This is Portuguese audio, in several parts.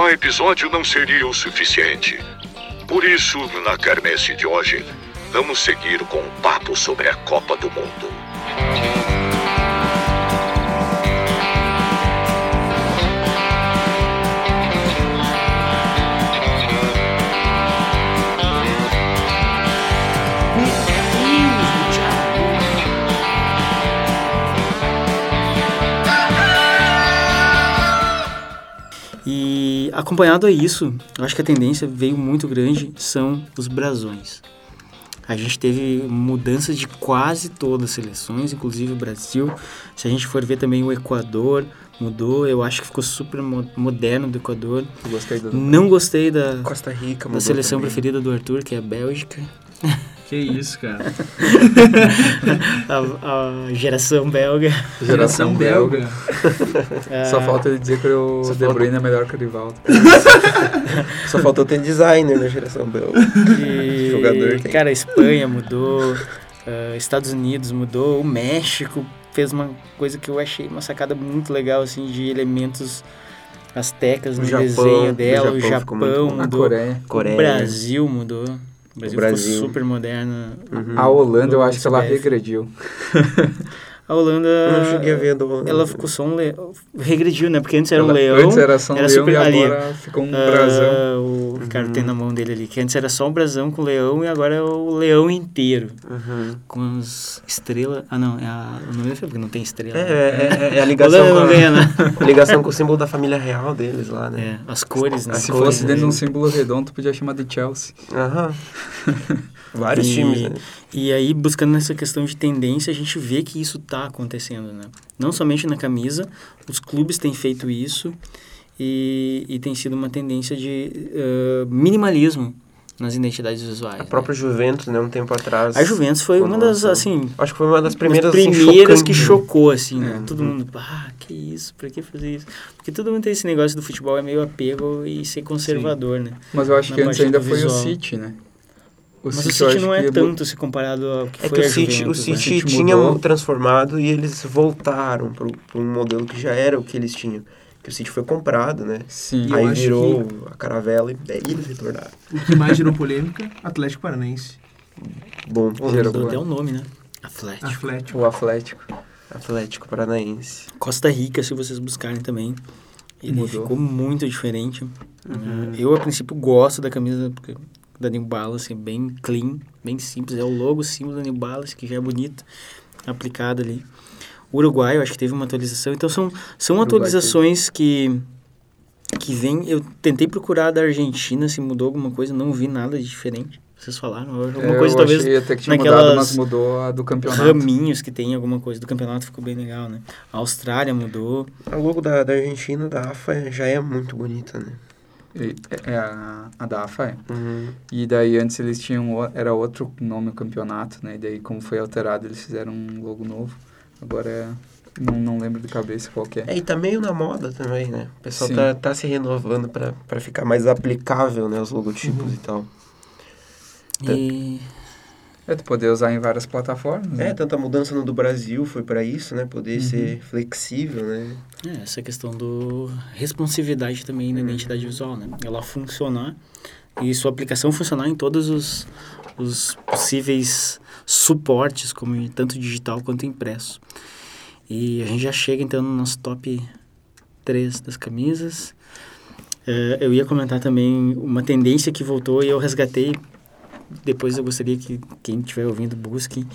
Só episódio não seria o suficiente. Por isso, na quermesse de hoje, vamos seguir com um papo sobre a Copa do Mundo. E acompanhado a isso, eu acho que a tendência veio muito grande, são os brasões. A gente teve mudanças de quase todas as seleções, inclusive o Brasil. Se a gente for ver também o Equador, mudou. Eu acho que ficou super mo- moderno do Equador. Gostei do... Não gostei da, Costa Rica, da seleção também. preferida do Arthur, que é a Bélgica. Que isso, cara. A, a geração belga. Geração belga. Só Ah, falta ele dizer que o Só De falta- Bruyne é melhor que o Rivaldo. Só faltou ter designer na geração belga. E, Jogador tem. Cara, a Espanha mudou, ah, Estados Unidos mudou, o México fez uma coisa que eu achei uma sacada muito legal, assim, de elementos astecas no Japão- desenho dela, o Japão Japão bom. A mudou, Coreia. Coreia. o Brasil mudou. O Brasil, Brasil. ficou super moderno. Uhum. A Holanda, eu acho que ela regrediu. A Holanda, Eu não cheguei a ver a do Holanda. ela ficou só um leão, regrediu, né? Porque antes era um Ela- leão, Antes era só um era leão super- e ali, agora ficou um Ah, brasão. o Ricardo tem na mão dele ali, que antes era só um brasão com leão e agora é o leão inteiro. Uhum. Com as estrelas. Ah, não, é a, o nome é porque não tem estrela. É, né? é, é, é a Holanda ligação com não a, ganha, né? a ligação com o símbolo da família real deles lá, né? É, as cores, né? Se cores, fosse dentro de um símbolo redondo, tu podia chamar de Chelsea. Aham. Vários E- times, né? E aí, buscando nessa questão de tendência, a gente vê que isso está acontecendo, né? Não somente na camisa, os clubes têm feito isso e, e tem sido uma tendência de eh, minimalismo nas identidades visuais. A né? própria Juventus, né, um tempo atrás. A Juventus foi uma das, assim, Acho que foi uma das As primeiras, assim, primeiras que né? chocou, assim, né? É. Todo mundo, ah, que isso, pra que fazer isso? Porque todo mundo tem esse negócio do futebol, é meio apego e ser conservador, né? Mas eu acho Na que antes ainda foi o. City, né? O Mas o eu City não é que bo- tanto se comparado ao que É foi que o City, o Juventus, né? City, City tinha mudou. transformado e eles voltaram para um modelo que já era o que eles tinham. Que o City foi comprado, né? Sim. E Aí virou a caravela e daí eles retornaram. O que mais gerou polêmica? Atlético Paranaense. Bom, Gerou até o nome, né? Atlético. Atlético. O Atlético. Atlético Paranaense. Costa Rica, se vocês buscarem também. Ele Mudou. ficou muito diferente. Uhum. Eu, a princípio, gosto da camisa porque- da New Balance, é bem clean, bem simples. É o logo, o símbolo da New Balance, que já é bonito, aplicado ali. Uruguai, eu acho que teve uma atualização. Então, são, são Uruguai atualizações que, que vêm... Eu tentei procurar da Argentina se mudou alguma coisa, não vi nada de diferente. Vocês falaram? Alguma É, coisa, eu talvez, achei até que tinha naquelas mudado, mas mudou a do campeonato. raminhos que tem alguma coisa do campeonato, ficou bem legal, né? A Austrália mudou. A logo da, da Argentina, da AFA, já é muito bonita, né? E- É, é a, a da AFA, é. Uhum. E daí antes eles tinham, era outro nome o campeonato, né? E daí como foi alterado eles fizeram um logo novo. Agora é, não, não lembro de cabeça qual que é. É, e tá meio na moda também, né? O pessoal Sim. tá, tá se renovando pra, pra ficar mais aplicável, né? Os logotipos e tal. Tá. É tu poder usar em várias plataformas, É, né? tanta mudança no do Brasil foi pra isso, né? Poder Uhum. ser flexível, né? é, essa questão do responsividade também na identidade visual, né? Ela funcionar e sua aplicação funcionar em todos os, os possíveis suportes, como tanto digital quanto impresso. E a gente já chega então no nosso top 3 das camisas. É, eu ia comentar também uma tendência que voltou e eu resgatei. Depois eu gostaria que quem estiver ouvindo busque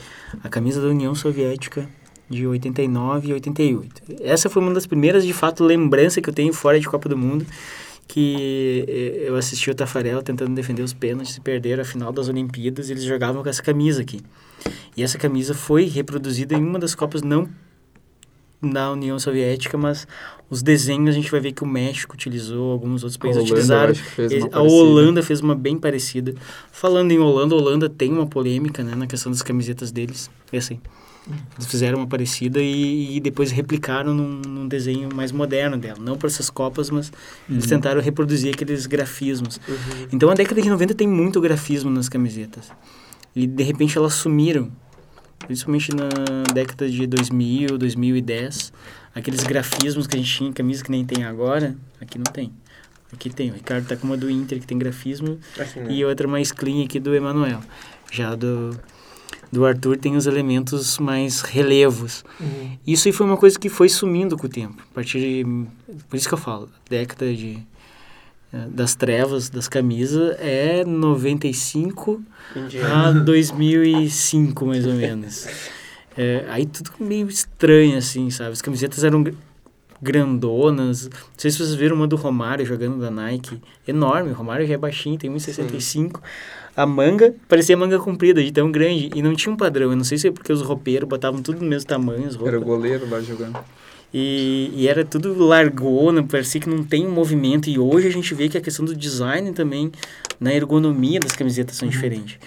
a camisa da União Soviética de 89 e 88. Essa foi uma das primeiras, de fato, lembranças que eu tenho fora de Copa do Mundo, que eh, eu assisti o Tafarel tentando defender os pênaltis e perderam a final das Olimpíadas, eles jogavam com essa camisa aqui. E essa camisa foi reproduzida em uma das Copas, não na União Soviética, mas os desenhos a gente vai ver que o México utilizou, alguns outros países Holanda, utilizaram. a. Holanda fez uma bem parecida. Falando em Holanda, a Holanda tem uma polêmica né, na questão das camisetas deles. É assim. Eles fizeram uma parecida e, e depois replicaram num, num desenho mais moderno dela. Não para essas copas, mas eles Uhum. tentaram reproduzir aqueles grafismos. Então a década de 90 tem muito grafismo nas camisetas. E de repente elas sumiram. Principalmente na década de 2000, 2010. Aqueles grafismos que a gente tinha em camisa que nem tem agora, aqui não tem. Aqui tem, o Ricardo tá com uma do Inter, que tem grafismo, Assim, né? e outra mais clean aqui do Emanuel. Já do, do Arthur tem os elementos mais relevos. Uhum. Isso aí foi uma coisa que foi sumindo com o tempo. A partir de, por isso que eu falo, década de das trevas, das camisas, é 95 Entendi. a 2005, mais ou menos. É, aí tudo meio estranho, assim, sabe? As camisetas eram gr- grandonas. Não sei se vocês viram uma do Romário jogando da Nike. Enorme, o Romário já é baixinho, tem 1,65. A manga parecia manga comprida, de tão grande. E não tinha um padrão. Eu não sei se é porque os roupeiros botavam tudo do mesmo tamanho, as Era o goleiro lá jogando. E, e era tudo largona, parecia que não tem um movimento. E hoje a gente vê que a questão do design também, na ergonomia das camisetas são diferentes.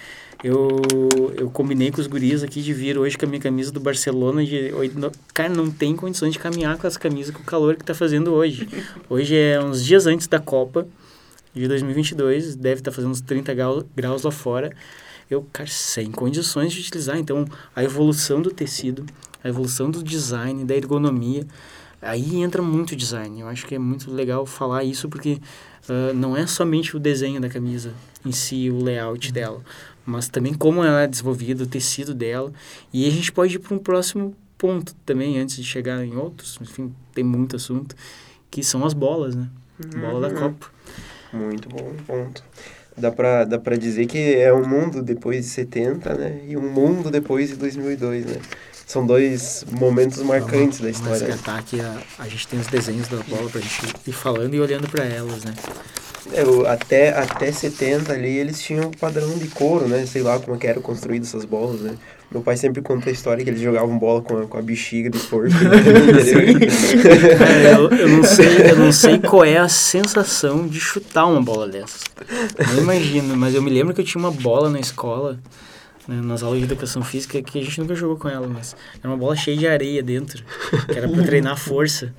Eu, eu combinei com os guris aqui de vir hoje com a minha camisa do Barcelona. De, cara, não tem condições de caminhar com as camisas com o calor que tá fazendo hoje. Hoje é uns dias antes da Copa de 2022, deve estar fazendo uns 30 grau- graus lá fora. Eu, cara, sem condições de utilizar. Então, a evolução do tecido, a evolução do design, da ergonomia, aí entra muito design. Eu acho que é muito legal falar isso porque ah, não é somente o desenho da camisa em si, o layout dela, mas também como ela é desenvolvida, o tecido dela. E a gente pode ir para um próximo ponto também, antes de chegar em outros, enfim, tem muito assunto, que são as bolas, né? Bola da Copa. Muito bom ponto. Dá pra, dá pra dizer que é um mundo depois de 70, né? E um mundo depois de 2002, né? São dois momentos marcantes da Vamos história. resgatar aqui, a, a gente tem os desenhos da bola pra gente ir falando e olhando para elas, né? É, o- até, até 70 ali eles tinham um padrão de couro, né? Sei lá como é que eram construídas essas bolas, né? Meu pai sempre conta a história que eles jogavam bola com a, com a bexiga de porco. né? Cara, eu, eu não sei, eu não sei qual é a sensação de chutar uma bola dessas. Não imagino, mas eu me lembro que eu tinha uma bola na escola, né, nas aulas de educação física, que a gente nunca jogou com ela, mas era uma bola cheia de areia dentro, que era pra treinar força.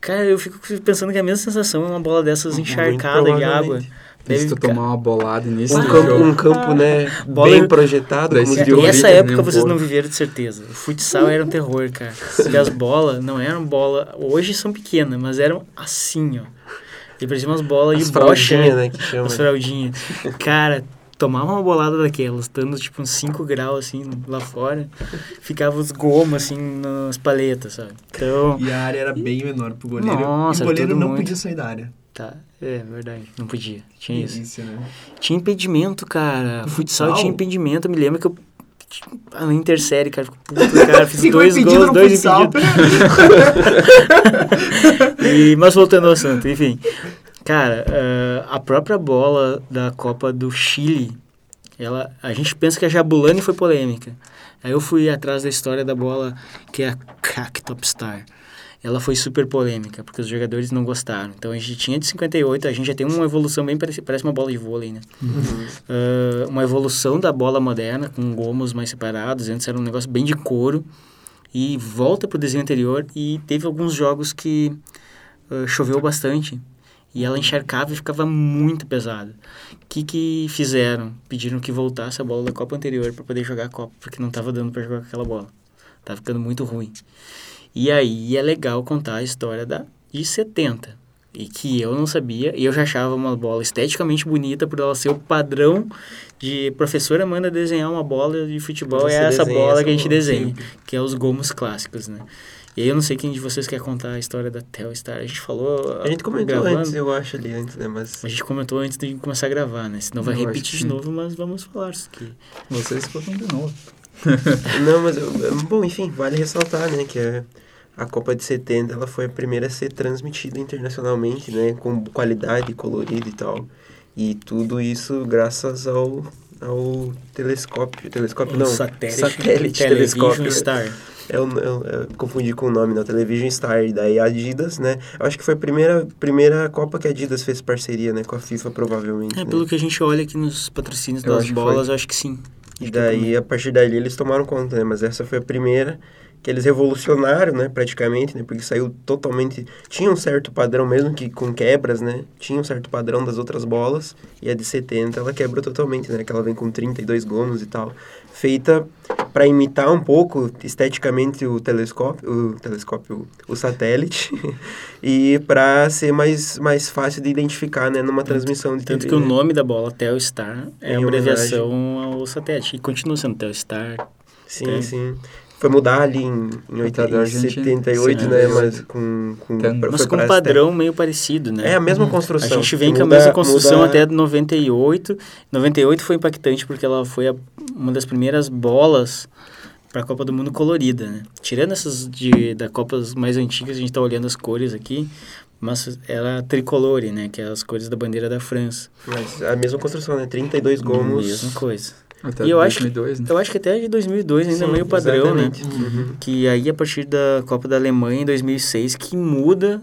Cara, eu fico pensando que a mesma sensação é uma bola dessas Muito encharcada de água. E se tu Deve- tomar uma bolada nesse um, jogo, campo, um campo, né? Bola- Bem projetado, como se os de deu E hoje. essa Corinthians, época um vocês não viveram de certeza. O futsal era um terror, cara. Porque as bolas não eram bola. Hoje são pequenas, mas eram assim, ó. E pareciam umas bolas As de bocha. né? Que chama. As fraldinhas. Cara, tomava uma bolada daquelas, estando tipo uns 5 graus assim lá fora, ficava os gomos assim nas paletas, sabe? Então, E a área era bem menor pro goleiro. Nossa, e o goleiro não muito. podia sair da área. tá, é verdade, não podia. Tinha isso. Né? Tinha impedimento, cara. Futsal Futsal? tinha impedimento. Eu me lembro que eu. Na intersérie, cara, puto, cara. Fiz dois gols, dois impedidos. E, mas voltando ao assunto, enfim. Cara, ah, a própria bola da Copa do Chile, ela, a gente pensa que a Jabulani foi polêmica. Aí eu fui atrás da história da bola, que é a Crack Top Star. Ela foi super polêmica, porque os jogadores não gostaram. Então a gente tinha de 58, a gente já tem uma evolução bem parecida, parece uma bola de vôlei, né? Ah, uma evolução da bola moderna, com gomos mais separados. Antes era um negócio bem de couro. E volta pro desenho anterior. E teve alguns jogos que ah, choveu bastante. E ela encharcava e ficava muito pesada. O que que fizeram? Pediram que voltasse a bola da Copa anterior para poder jogar a Copa, porque não estava dando para jogar com aquela bola. Tava ficando muito ruim. E aí é legal contar a história da de 70. E que eu não sabia, e eu já achava uma bola esteticamente bonita por ela ser o padrão de professora manda desenhar uma bola de futebol, é essa bola essa que a gente bola, desenha, que é os gomos clássicos, né? E aí eu não sei quem de vocês quer contar a história da Telstar. A gente falou. A gente comentou gravando. antes, eu acho, ali antes, né? Mas A gente comentou antes de começar a gravar, né? Senão vai Eu repetir de novo, mas vamos falar isso aqui. Vocês contam de novo. Não, mas, eu- bom, enfim, vale ressaltar, né, que a, a Copa de 70, ela foi a primeira a ser transmitida internacionalmente, né, com qualidade, colorida e tal. E tudo isso graças ao, ao telescópio, telescópio não, satélite, satélite telescópio. Star. Eu, eu, eu confundi com o nome, não, Television Star, e daí a Adidas, né, eu acho que foi a primeira, primeira Copa que a Adidas fez parceria, né, com a FIFA, provavelmente, É, né. pelo que a gente olha aqui nos patrocínios Eu das bolas, acho que sim. E Acho é daí, a partir dali, eles tomaram conta, né? Mas essa foi a primeira que eles revolucionaram, né, praticamente, né, porque saiu totalmente, tinha um certo padrão mesmo que com quebras, né, tinha um certo padrão das outras bolas, e a de 70 ela quebra totalmente, né, que ela vem com 32 gomos e tal, feita para imitar um pouco esteticamente o telescópio, o telescópio, o satélite, e para ser mais, mais fácil de identificar, né, numa transmissão de Tanto TV, que o né? nome da bola, Telstar, é uma abreviação ao satélite. E continua sendo Telstar. Sim, Tem. sim. Foi mudar ali em, em, oit- Até da em Argentina. 78, Sim, né? é. Mas com... com pra- Mas foi com um padrão meio parecido, né? É a mesma A construção. gente vem com a mesma construção muda- até 98. 98 foi impactante porque ela foi a- uma das primeiras bolas para a Copa do Mundo colorida, né? Tirando essas de, da Copas mais antigas, a gente tá olhando as cores aqui, mas era tricolore, né? Que é as cores da bandeira da França. Mas a mesma construção, né? 32 gomos. Mesma coisa. Até E eu acho que- 2002, né? Eu acho que até de 2002 ainda é Sim, meio padrão, né? exatamente. Uhum. Que aí, a partir da Copa da Alemanha, em 2006, que muda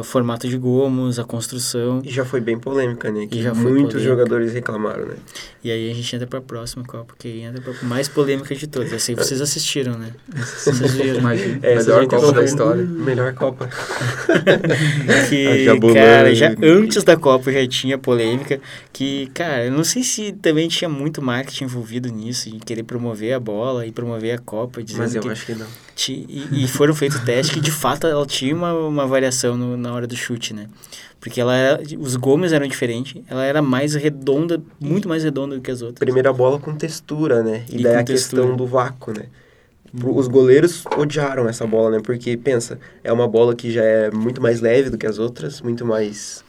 o formato de gomos, a construção. E já foi bem polêmica, né? Que já foi muitos polêmica. jogadores reclamaram, né? E aí a gente entra pra próxima Copa, que aí entra pra mais polêmica de todas. Essa aí vocês assistiram, né? Vocês viram. Imagina, Essa melhor Copa da história. Melhor Copa. que, cara, já antes da Copa já tinha polêmica. Que, cara, eu não sei se também tinha muito marketing envolvido nisso, de querer promover a bola e promover a Copa, Mas eu que acho que não. E, e foram feitos testes que de fato ela tinha uma, uma variação no- na hora do chute, né? Porque ela era, os gomes eram diferentes, ela era mais redonda, muito mais redonda do que as outras. Primeira bola com textura, né? E, E daí a questão textura. do vácuo, né? Os goleiros odiaram essa bola, né? Porque, pensa, é uma bola que já é muito mais leve do que as outras, muito mais,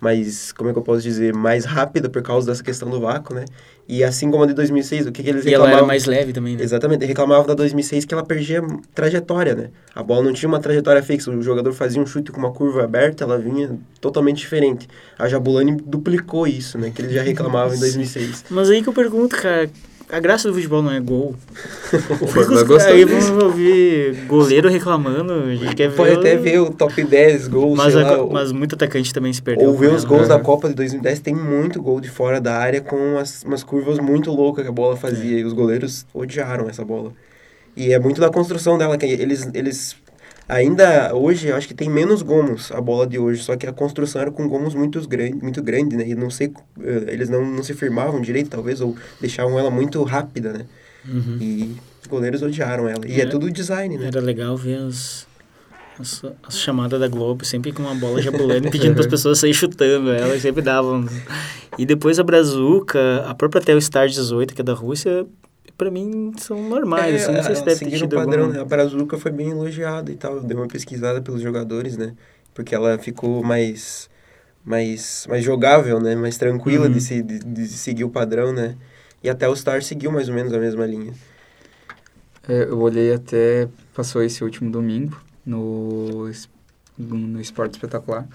mais como é que eu posso dizer, mais rápida por causa dessa questão do vácuo, né? E assim como a de 2006, o que, que eles E ela reclamavam? era mais leve também, né? Exatamente, reclamavam da 2006 que ela perdia trajetória, né? A bola não tinha uma trajetória fixa, o jogador fazia um chute com uma curva aberta, ela vinha totalmente diferente. A Jabulani duplicou isso, né? Que eles já reclamavam em 2006. Mas aí que eu pergunto, cara, a graça do futebol não é gol. Vai gostar aí vamos ouvir goleiro reclamando, a gente quer ver... Pode o- até ver o top 10 gols, Mas, sei a lá, mas muito atacante também se perdeu. ou ver com os gols É. da Copa de 2010, tem muito gol de fora da área com umas, umas curvas muito loucas que a bola fazia. E os goleiros odiaram essa bola. E é muito da construção dela, que eles, eles ainda hoje, eu acho que tem menos gomos a bola de hoje, só que a construção era com gomos muito grande, muito grande, né? E não sei, eh, eles não, não se firmavam direito, talvez, ou deixavam ela muito rápida, né? Uhum. E os goleiros odiaram ela. E é, É. tudo design, né? Era legal ver as, as, as chamadas da Globo, sempre com uma bola jabulani, pedindo para as pessoas saírem chutando ela, e sempre davam. E depois a Brazuca, a própria Telstar 18, que é da Rússia, para mim são normais, assim, não sei se ela deve ter tido padrão, alguma... né? A Brazuca foi bem elogiada e tal. Eu dei uma pesquisada pelos jogadores, né? Porque ela ficou mais mais, mais jogável, né? Mais tranquila Uhum. de, se, de, de seguir o padrão, né? E até o Star seguiu mais ou menos a mesma linha. É, eu olhei até, passou esse último domingo no, no Esporte Espetacular,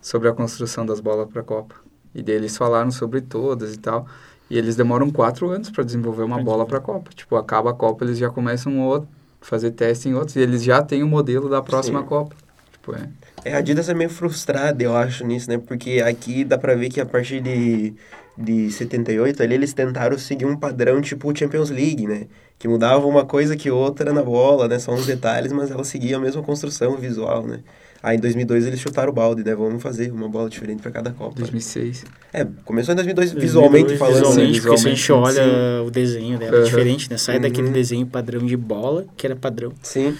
sobre a construção das bolas para a Copa. E daí eles falaram sobre todas e tal. E eles demoram quatro anos para desenvolver uma Pra bola para a Copa. Tipo, acaba a Copa, eles já começam outro, fazer teste em outros. E eles já têm o modelo da próxima Sim. Copa. Tipo, é. É, a Adidas é meio frustrada, eu acho, nisso, né? Porque aqui dá pra ver que a partir de, de 78, ali eles tentaram seguir um padrão tipo Champions League, né? Que mudava uma coisa que outra na bola, né? Só uns detalhes, mas ela seguia a mesma construção visual, né? Aí em 2002 eles chutaram o balde, né? Vamos fazer uma bola diferente pra cada Copa. 2006. É, começou em 2002 visualmente falando. Visualmente, Sim, porque se a gente olha o desenho dela, é Uhum. diferente, né? Sai daquele Uhum. desenho padrão de bola, que era padrão. Sim.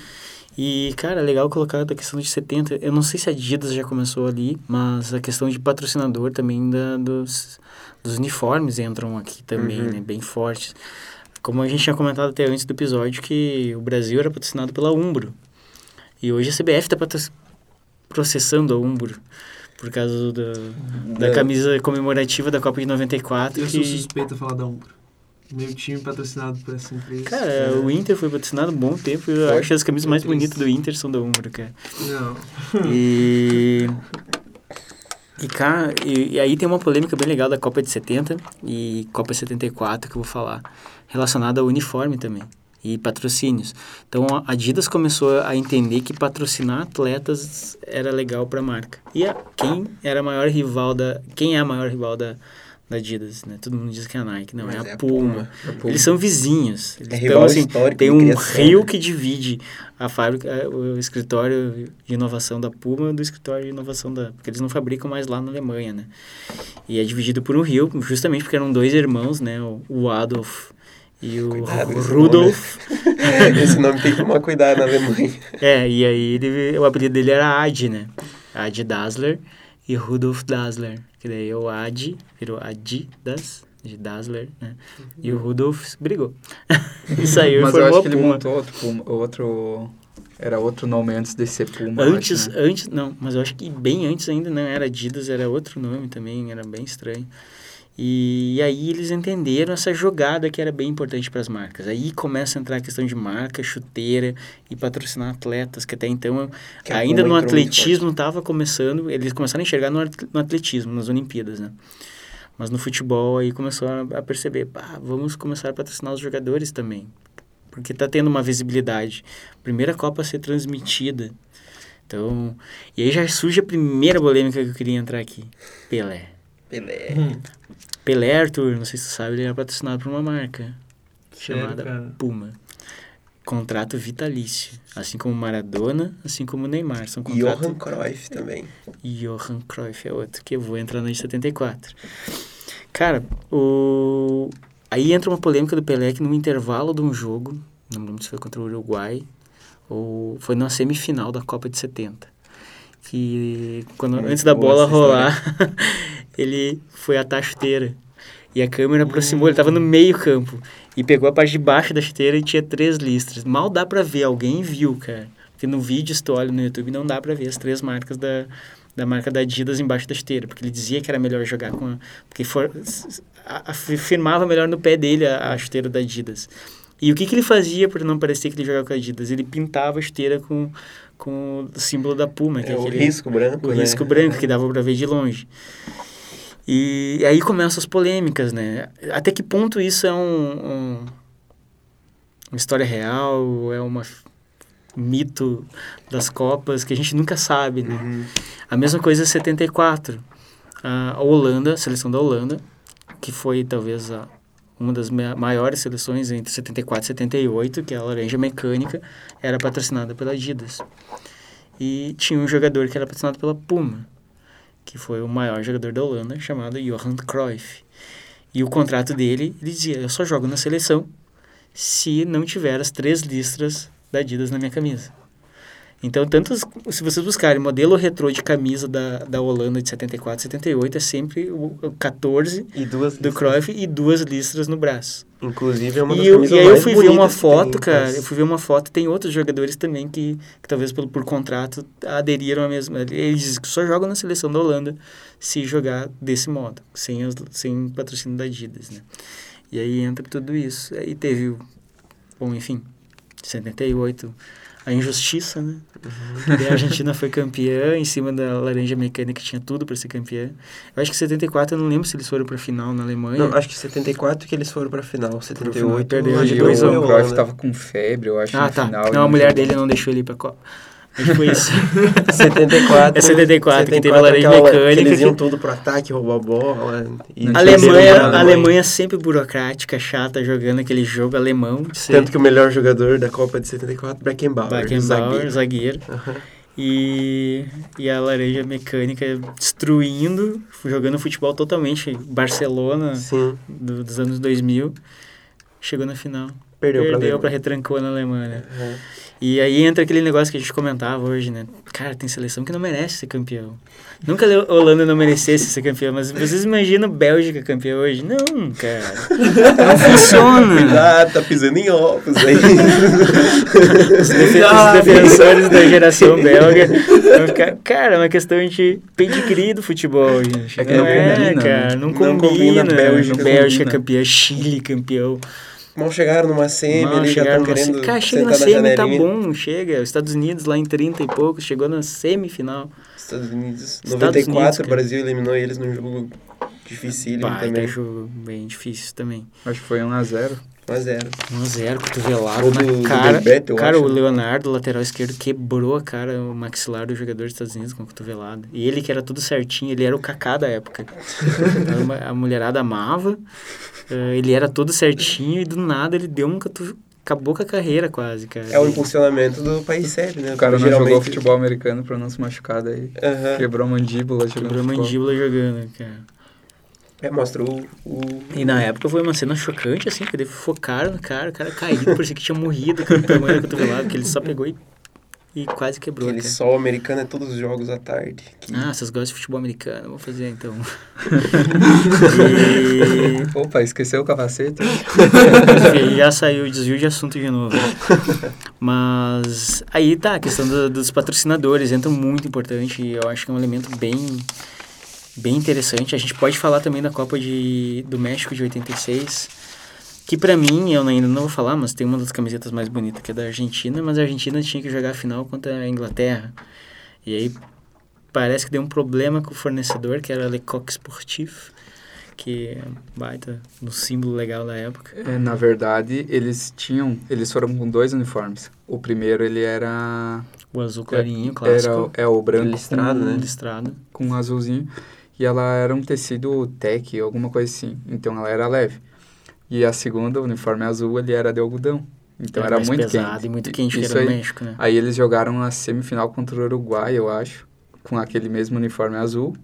E, cara, legal colocar da questão de 70. Eu não sei se a Adidas já começou ali, mas a questão de patrocinador também da, dos, dos uniformes entram aqui também, Uhum. né? Bem fortes. Como a gente tinha comentado até antes do episódio, que o Brasil era patrocinado pela Umbro. E hoje a CBF está processando a Umbro. Por causa do- da, da Da- camisa comemorativa da Copa de 94. Eu sou que, suspeito a falar da Umbro. Meu time patrocinado por essa empresa. cara, É. o Inter foi patrocinado um bom tempo. Eu Foi? acho que as camisas mais bonitas do Inter são da Umbro, cara. Não. E. E, cara, e, e aí tem uma polêmica bem legal da Copa de 70 e Copa 74 que eu vou falar, relacionada ao uniforme também e patrocínios. Então a Adidas começou a entender que patrocinar atletas era legal para a marca. E a, quem era a maior rival da, quem é a maior rival da, da Adidas, né? Todo mundo diz que é a Nike, não, é a, é a Puma. Eles são vizinhos. Eles É rival assim, tem um criação, rio né? que divide a fábrica, o escritório de inovação da Puma do escritório de inovação da... Porque eles não fabricam mais lá na Alemanha, né? E é dividido por um rio, justamente porque eram dois irmãos, né? O Adolf e o Cuidado com esse Rudolf. Esse nome tem que tomar cuidado na Alemanha. É, e aí ele, o apelido dele era Ad, né? Ad Dassler e Rudolf Dassler. Que daí o Ad virou Adidas, de Dassler, né? E o Rudolf brigou. e saiu Mas e eu formou acho a que ele Puma. montou outro, Puma- outro... Era outro nome antes de ser Puma, eu Antes, acho, né? antes, não, mas eu acho que bem antes ainda não era Adidas, era outro nome também, era bem estranho. E, aí eles entenderam essa jogada que era bem importante para as marcas. Aí começa a entrar a questão de marca, chuteira e patrocinar atletas, que até então, Que a ainda no atletismo estava começando, eles começaram a enxergar no, at- no atletismo, nas Olimpíadas, né? Mas no futebol aí começou a, perceber, pá, vamos começar a patrocinar os jogadores também. Porque tá tendo uma visibilidade. Primeira Copa a ser transmitida. Então, e aí já surge a primeira polêmica que eu queria entrar aqui. Pelé. Pelé. Pelé, Arthur, não sei se você sabe, ele era patrocinado por uma marca Sério, chamada cara? Puma. Contrato vitalício. Assim como Maradona, assim como Neymar. São contratos... Johan Cruyff também. Johan Cruyff é outro, que eu vou entrar no de 74. Cara, o... aí entra uma polêmica do Pelé que no intervalo de um jogo, não lembro se foi contra o Uruguai, ou foi na semifinal da Copa de 70. Que quando, Muito antes da bola rolar, ele foi atar a chuteira. E a câmera aproximou, ele estava no meio campo. E pegou a parte de baixo da chuteira e tinha três listras. Mal dá pra ver, alguém viu, cara. Porque no vídeo, se tu olha no YouTube, não dá pra ver as três marcas da, da marca da Adidas embaixo da chuteira. Porque ele dizia que era melhor jogar com a... Porque for, a, a, firmava melhor no pé dele a, a chuteira da Adidas. E o que, que ele fazia para não parecer que ele jogava com a Adidas? Ele pintava a chuteira com, com o símbolo da Puma. Que É, é o aquele, risco branco, o né? risco branco que dava para ver de longe. E aí começam as polêmicas, né? Até que ponto isso é um, um uma história real, é uma mito das Copas que a gente nunca sabe, né? Uhum. A mesma coisa em 74. A Holanda, a seleção da Holanda, que foi talvez a, uma das ma- maiores seleções entre 74 e 78, que é a Laranja Mecânica, era patrocinada pela Adidas. E tinha um jogador que era patrocinado pela Puma, que foi o maior jogador da Holanda, chamado Johan Cruyff. E o contrato dele, ele dizia, eu só jogo na seleção se não tiver as três listras da Adidas na minha camisa. Então, tanto se vocês buscarem modelo retrô de camisa da, da Holanda de 74, 78, é sempre o, o 14 E duas do Cruyff e duas listras no braço. Inclusive é uma das E, eu, camisas e aí eu fui ver uma foto, tem, cara, eu fui ver uma foto, tem outros jogadores também que, que talvez por, por contrato aderiram à mesma. Eles dizem que só jogam na seleção da Holanda se jogar desse modo, sem, as, sem patrocínio da Adidas, né? E aí entra tudo isso. Aí teve. Bom, enfim, 78, a injustiça, né? Uhum. Daí a Argentina foi campeã em cima da Laranja Mecânica, que tinha tudo para ser campeã. Eu acho que 74, eu não lembro se eles foram pra final na Alemanha. Não, acho que 74 que eles foram pra final. 78 perdeu de que dois foi a um. o Holanda. Cruyff tava com febre, eu acho, Ah, tá. final. Não, a não mulher dele não deixou ele ir pra Copa. Acho que foi isso. 74. É 74, que teve a laranja mecânica que Eles iam tudo pro ataque, roubar a bola. E Não A Alemanha, a nada, Alemanha sempre burocrática, chata, jogando aquele jogo alemão. Tanto que o melhor jogador da Copa de 74, Beckenbauer. Beckenbauer, zagueiro. zagueiro. Aham. E, e a laranja mecânica destruindo, jogando futebol totalmente Barcelona do- dos anos 2000. Chegou na final. perdeu, pra Perdeu Alemanha. pra retrancou na Alemanha. Aham. E aí entra aquele negócio que a gente comentava hoje, né? Cara, tem seleção que não merece ser campeão. Nunca a Holanda não merecesse ser campeão, mas vocês imaginam Bélgica campeão hoje? Não, cara. Não funciona. Cuidado, tá pisando em ovos aí. Os, defe- os defensores da geração belga vão ficar... Cara, é uma questão de pedigree do futebol, gente. É que não não é, combina, cara. né? Não Não combina. combina Bélgica, Bélgica combina. campeã, Chile campeão. Mal chegaram numa semi, Mal eles já estão querendo se- Cara, chega na na semi, tá bom, chega. Os Estados Unidos lá em 30 e pouco, chegou na semifinal. Estados Unidos. Estados 94, Unidos, o. Brasil eliminou eles num jogo dificílimo Baita também. jogo bem difícil também. Acho que foi 1x0. 1x0. 1x0, cotovelado na do- do cara. Bebeto, eu cara, acho, o? Leonardo, lateral esquerdo, quebrou a cara, o maxilar do jogador dos Estados Unidos com a cotovelada. E ele que era tudo certinho, ele era o Kaká da época. Então, a mulherada amava, eh, ele era todo certinho e do nada ele deu um coto... Acabou com a carreira quase, cara. É o impulsionamento do país sério, né? O cara não Geralmente- jogou futebol americano pra não se machucar, daí Aham. quebrou a mandíbula jogando Quebrou a futebol. mandíbula jogando, cara. É, mostra o... E na época foi uma cena chocante, assim, porque daí focaram no cara, o cara caído, parecia que tinha morrido o tamanho da cotovelada, que ele só pegou e, e quase quebrou, Aquele cara. sol americano é todos os jogos à tarde. Que- Ah, vocês gostam de futebol americano, vou fazer então. e... Opa, esqueceu o capacete? Já saiu, desvio de assunto de novo. Mas aí tá, a questão do- dos patrocinadores entra muito importante e eu acho que é um elemento bem, bem interessante. A gente pode falar também da Copa de, do México de 86, que pra mim, eu ainda não vou falar, mas tem uma das camisetas mais bonitas que é da Argentina, mas a Argentina tinha que jogar a final contra a Inglaterra. E aí parece que deu um problema com o fornecedor, que era a Lecoq Sportif, que é baita, um símbolo legal da época. É, na verdade, eles tinham, eles foram com dois uniformes. O primeiro ele era O azul clarinho, clássico. era é o branco Listrado, com, né? Listrado. com um azulzinho e ela era um tecido tech, alguma coisa assim. Então ela era leve. E a segunda, o uniforme azul, ele era de algodão. Então era, mais muito pesado quente. e muito quente, que isso era no aí. México, né? Aí eles jogaram a semifinal contra o Uruguai, eu acho, com aquele mesmo uniforme azul.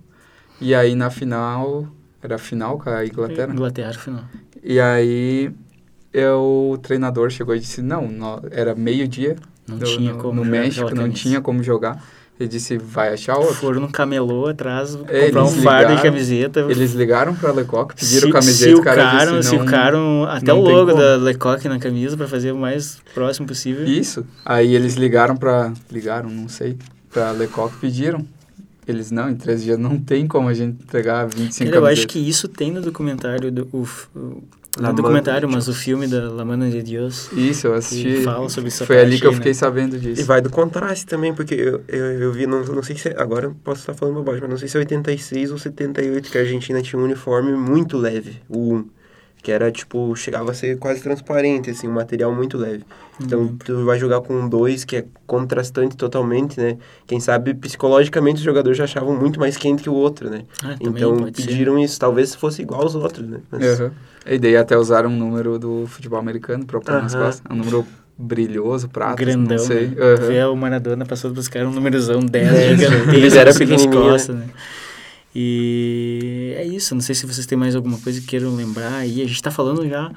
E aí na final, era a final com a Inglaterra. Inglaterra, final. E aí eu, o treinador chegou e disse, não, nó- era meio-dia Não no, tinha no- no México, não tinha como jogar. Ele disse, vai achar outro. Foram no camelô atrás, É, comprar um fardo ligaram- camiseta. Eles ligaram pra Lecoq, pediram se, camiseta, o cara disse, não... silcaram até o logo da Lecoq na camisa pra fazer o mais próximo possível. Isso. Aí eles ligaram pra... Ligaram, não sei. Pra Lecoq, pediram. Eles, não, em três dias não tem como a gente entregar 25 Cara, eu acho que isso tem no documentário do... O, o, não La é Mano documentário, mas o filme da La Mano de Deus. Isso, eu assisti. Que fala sobre essa Foi ali que eu aí, fiquei né? sabendo E disso. vai do contraste também, porque eu, eu, eu vi, não, não sei se é- agora eu posso estar falando bobagem, mas não sei se é 86 ou 78 que a Argentina tinha um uniforme muito leve, o 1. Que era, tipo, chegava a ser quase transparente, assim, um material muito leve. Então, tu vai jogar com um 2, que é contrastante totalmente, né? Quem sabe, psicologicamente, os jogadores já achavam muito mais quente que o outro, né? Ah, Então, pode ser. pediram isso. Talvez fosse igual aos outros, né? Mas, Aham. E daí até usaram um número do futebol americano pra pôr nas Aham. costas. Um número brilhoso, prata, grandão, não sei. né? Aham. Vê o Maradona passou pros caras um númerozão 10 É, gigantesco eles eram assim, nas pequenininho, costas, né? E é isso, não sei se vocês têm mais alguma coisa que queiram lembrar aí. A gente tá falando já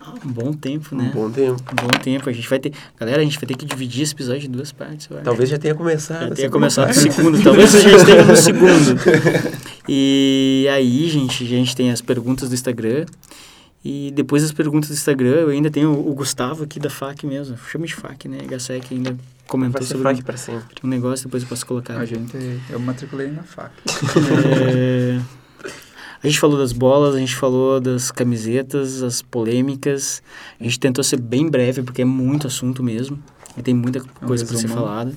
há um bom tempo, um né? bom tempo. Um bom tempo. A gente vai ter... Galera, a gente vai ter que dividir esse episódio em duas partes. Talvez já tenha começado. Já a tenha segunda começado no segundo, talvez a gente esteja no segundo. E aí, gente, a gente tem as perguntas do Instagram. E depois das perguntas do Instagram, eu ainda tenho o Gustavo aqui da FAC mesmo. Chama de FAC, né? HSEC ainda comentou Vai ser sobre fraque pra sempre. um negócio, depois eu posso colocar. A gente, eu matriculei na fac. É, A gente falou das bolas, a gente falou das camisetas, as polêmicas. A gente tentou ser bem breve, porque é muito assunto mesmo. E tem muita um coisa para ser falada.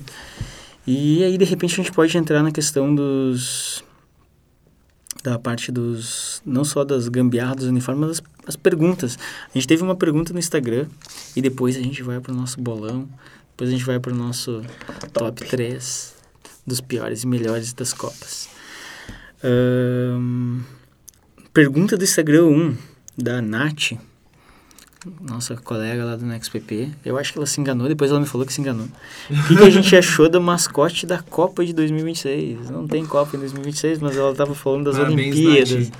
E aí, de repente, a gente pode entrar na questão dos... Da parte dos... Não só das gambiarras dos uniformes, mas as, as perguntas. A gente teve uma pergunta no Instagram. E depois a gente vai pro nosso bolão. Depois a gente vai pro nosso top 3 dos piores e melhores das Copas. Pergunta do Instagram 1, da Nath, nossa colega lá do NextPP. Eu acho que ela se enganou, depois ela me falou que se enganou. O que, que a gente achou do mascote da Copa de 2026? Não tem Copa em 2026, mas ela estava falando das Parabéns, Olimpíadas. Nath.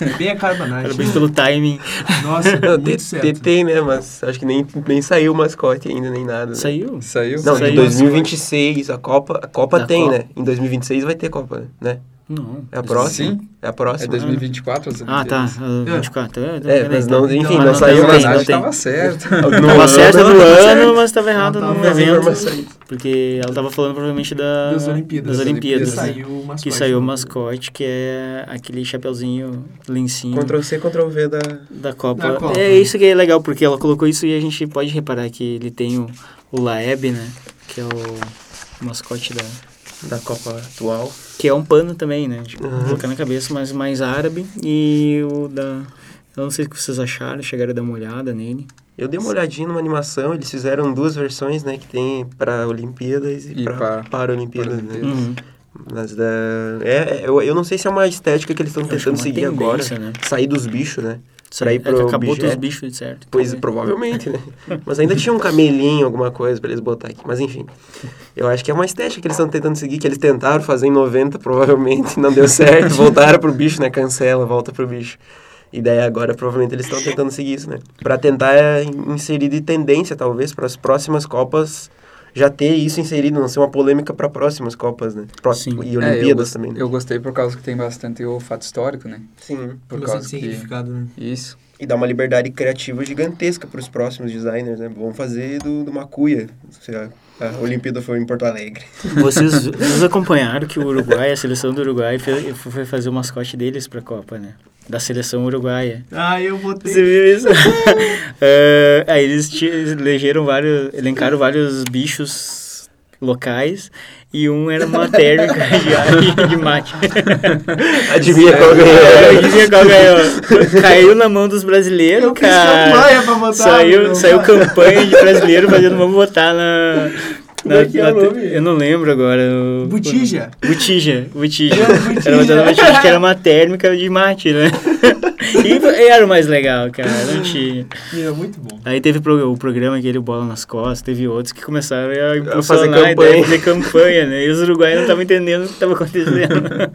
É bem a cara da Nath. Parabéns pelo timing. Nossa, muito tem, certo. tem, né? Mas acho que nem, nem saiu o mascote ainda, nem nada. Né? Saiu? Saiu? Não, Saiu. em 2026, a Copa, a Copa Da tem, Copa. né? Em 2026 vai ter Copa, né? Não. É a próxima? Sim. É a É próxima. 2024 as Ah, tá. Olimpíadas. ah, 24. É, É, mas não, enfim, Ah, não, não saiu a não ainda. Nath não tem. tava certo. No Tava ano, mas estava errado Não no evento. Porque ela tava falando provavelmente da, Das Olimpíadas. Das Olimpíadas, Que né? saiu o mascote. Que saiu o mascote, que é aquele chapeuzinho lencinho Ctrl C, Ctrl V da. da Copa. Da Copa. É isso que é legal, porque ela colocou isso e a gente pode reparar que ele tem o, o Laeb, né? Que é o mascote da... Da Copa atual. Que é um pano também, né? De Uhum. colocar na cabeça, mas mais árabe. E o da... Eu não sei o que vocês acharam, chegaram a dar uma olhada nele. Eu dei uma olhadinha numa animação, eles fizeram duas versões, né, que tem para Olimpíadas e, E para pra- Paralimpíadas, né? Uhum. Mas da... é, é, eu, eu não sei se é uma estética que eles estão é tentando seguir agora. né? Sair dos bichos, né? Ir é que pro acabou objeto. bichos, certo? Pois, Talvez. provavelmente, né? Mas ainda tinha um camelinho, alguma coisa pra eles botar aqui. Mas enfim, eu acho que é uma estética que eles estão tentando seguir, que eles tentaram fazer em 90, provavelmente não deu certo. Voltaram pro bicho, né? Cancela, volta pro bicho. E daí agora, provavelmente, eles estão tentando seguir isso, né? Pra tentar é, inserir de tendência, talvez, para as próximas Copas já ter isso inserido, não ser uma polêmica para próximas Copas, né? Pró- Sim. E É, eu, Olimpíadas gos- também. né? eu gostei por causa que tem bastante o fato histórico, né? Sim. Por Bastante causa que... significado, né? Isso. E dá uma liberdade criativa gigantesca para os próximos designers, né? Vamos fazer do, do Macuia, se a, a Olimpíada for em Porto Alegre. Vocês, vocês acompanharam que o Uruguai, a seleção do Uruguai, fez, foi fazer o mascote deles pra Copa, né? Da seleção uruguaia. Ah, eu botei. Você viu isso? Eh, aí eles elegeram vários, elencaram vários bichos locais e um era uma térmica de, de mate. Adivinha qual É, ganhou? adivinha qual ganhou? Caiu na mão dos brasileiros, Eu fiz cara. campanha pra votar, Saiu, saiu campanha de brasileiro fazendo vamos votar na. Na- é é na- eu não lembro agora. o- Botija. Botija, botija. Era botija, que era uma térmica de mate, né? E era o mais legal, cara. Não tinha. Meu, muito bom. Aí teve pro- o programa aquele Bola nas Costas, teve outros que começaram a fazer impulsionar a ideia campanha. fazer campanha, né? E os uruguaios não estavam entendendo o que estava acontecendo.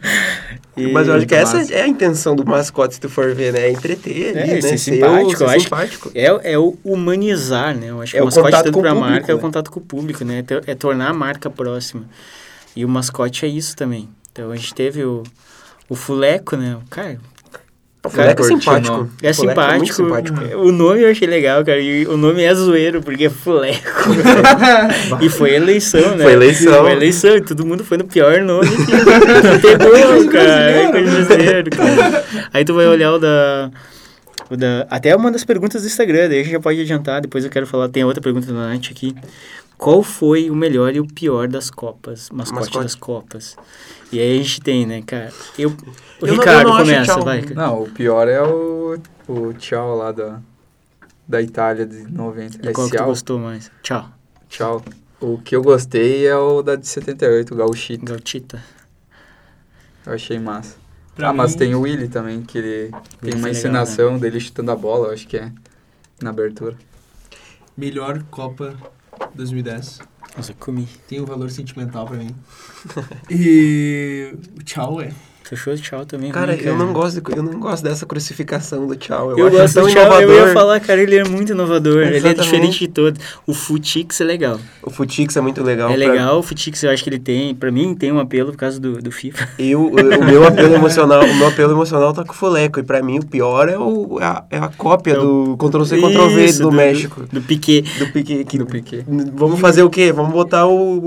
E- Mas eu acho que essa massa. é a intenção do mascote, se tu for ver, né? É entreter É, ali, né? ser Ser simpático, ser eu acho. simpático. É, é o humanizar, né? Eu acho que É o mascote contato tanto com o pra público, marca é o né? contato com o público, né? É É tornar a marca próxima. E o mascote é isso também. Então a gente teve o, o Fuleco, né? Cara, O é o simpático. nome. é O Fuleco é simpático. simpático. O nome eu achei legal, cara. E o nome é zoeiro, porque é Fuleco. e foi eleição, né? Foi eleição. Foi eleição e todo mundo foi no pior nome que pegou, cara. É coisa brasileira, cara. Aí tu vai olhar o da. o da até uma das perguntas do Instagram, daí a gente já pode adiantar. Depois eu quero falar. Tem outra pergunta da Nath aqui. Qual foi o melhor e o pior das Copas? Mascote, Mascote. das Copas. E aí a gente tem, né, cara? Eu, o Eu não- eu Ricardo não acho começa, tchau. vai. Não, o pior é o, o tchau lá da, da Itália de 90. E É qual que tu gostou mais? Tchau. Tchau. O que eu gostei é o da de 78, o Gauchito. Gautita. Eu achei massa. Pra ah, mas mim- tem o Willy também, que ele tem uma legal, né? encenação dele chutando a bola, eu acho que é, na abertura. Melhor Copa 2010. Nossa, comi. Tem um valor sentimental pra mim. E tchau é. Fechou tchau também. Cara, ruim, eu não gosto, de- eu não gosto dessa crucificação do tchau. Eu, Eu acho gosto tão do tchau, inovador. eu ia falar, cara, ele é muito inovador. Ele é Exatamente. diferente de todos. O Futix é legal. O Futix é muito legal. é pra- legal, o Futix eu acho que ele tem, pra mim, tem um apelo por causa do, do FIFA. Eu, o, o meu apelo emocional, o meu apelo emocional tá com o Fuleco. E pra mim o pior é, o, é, a, é a cópia É o- do Ctrl-C, Ctrl-V Isso, do, México. Do Piquet. Do Piquet. Que, Do Piquet. Vamos fazer o quê? Vamos botar o,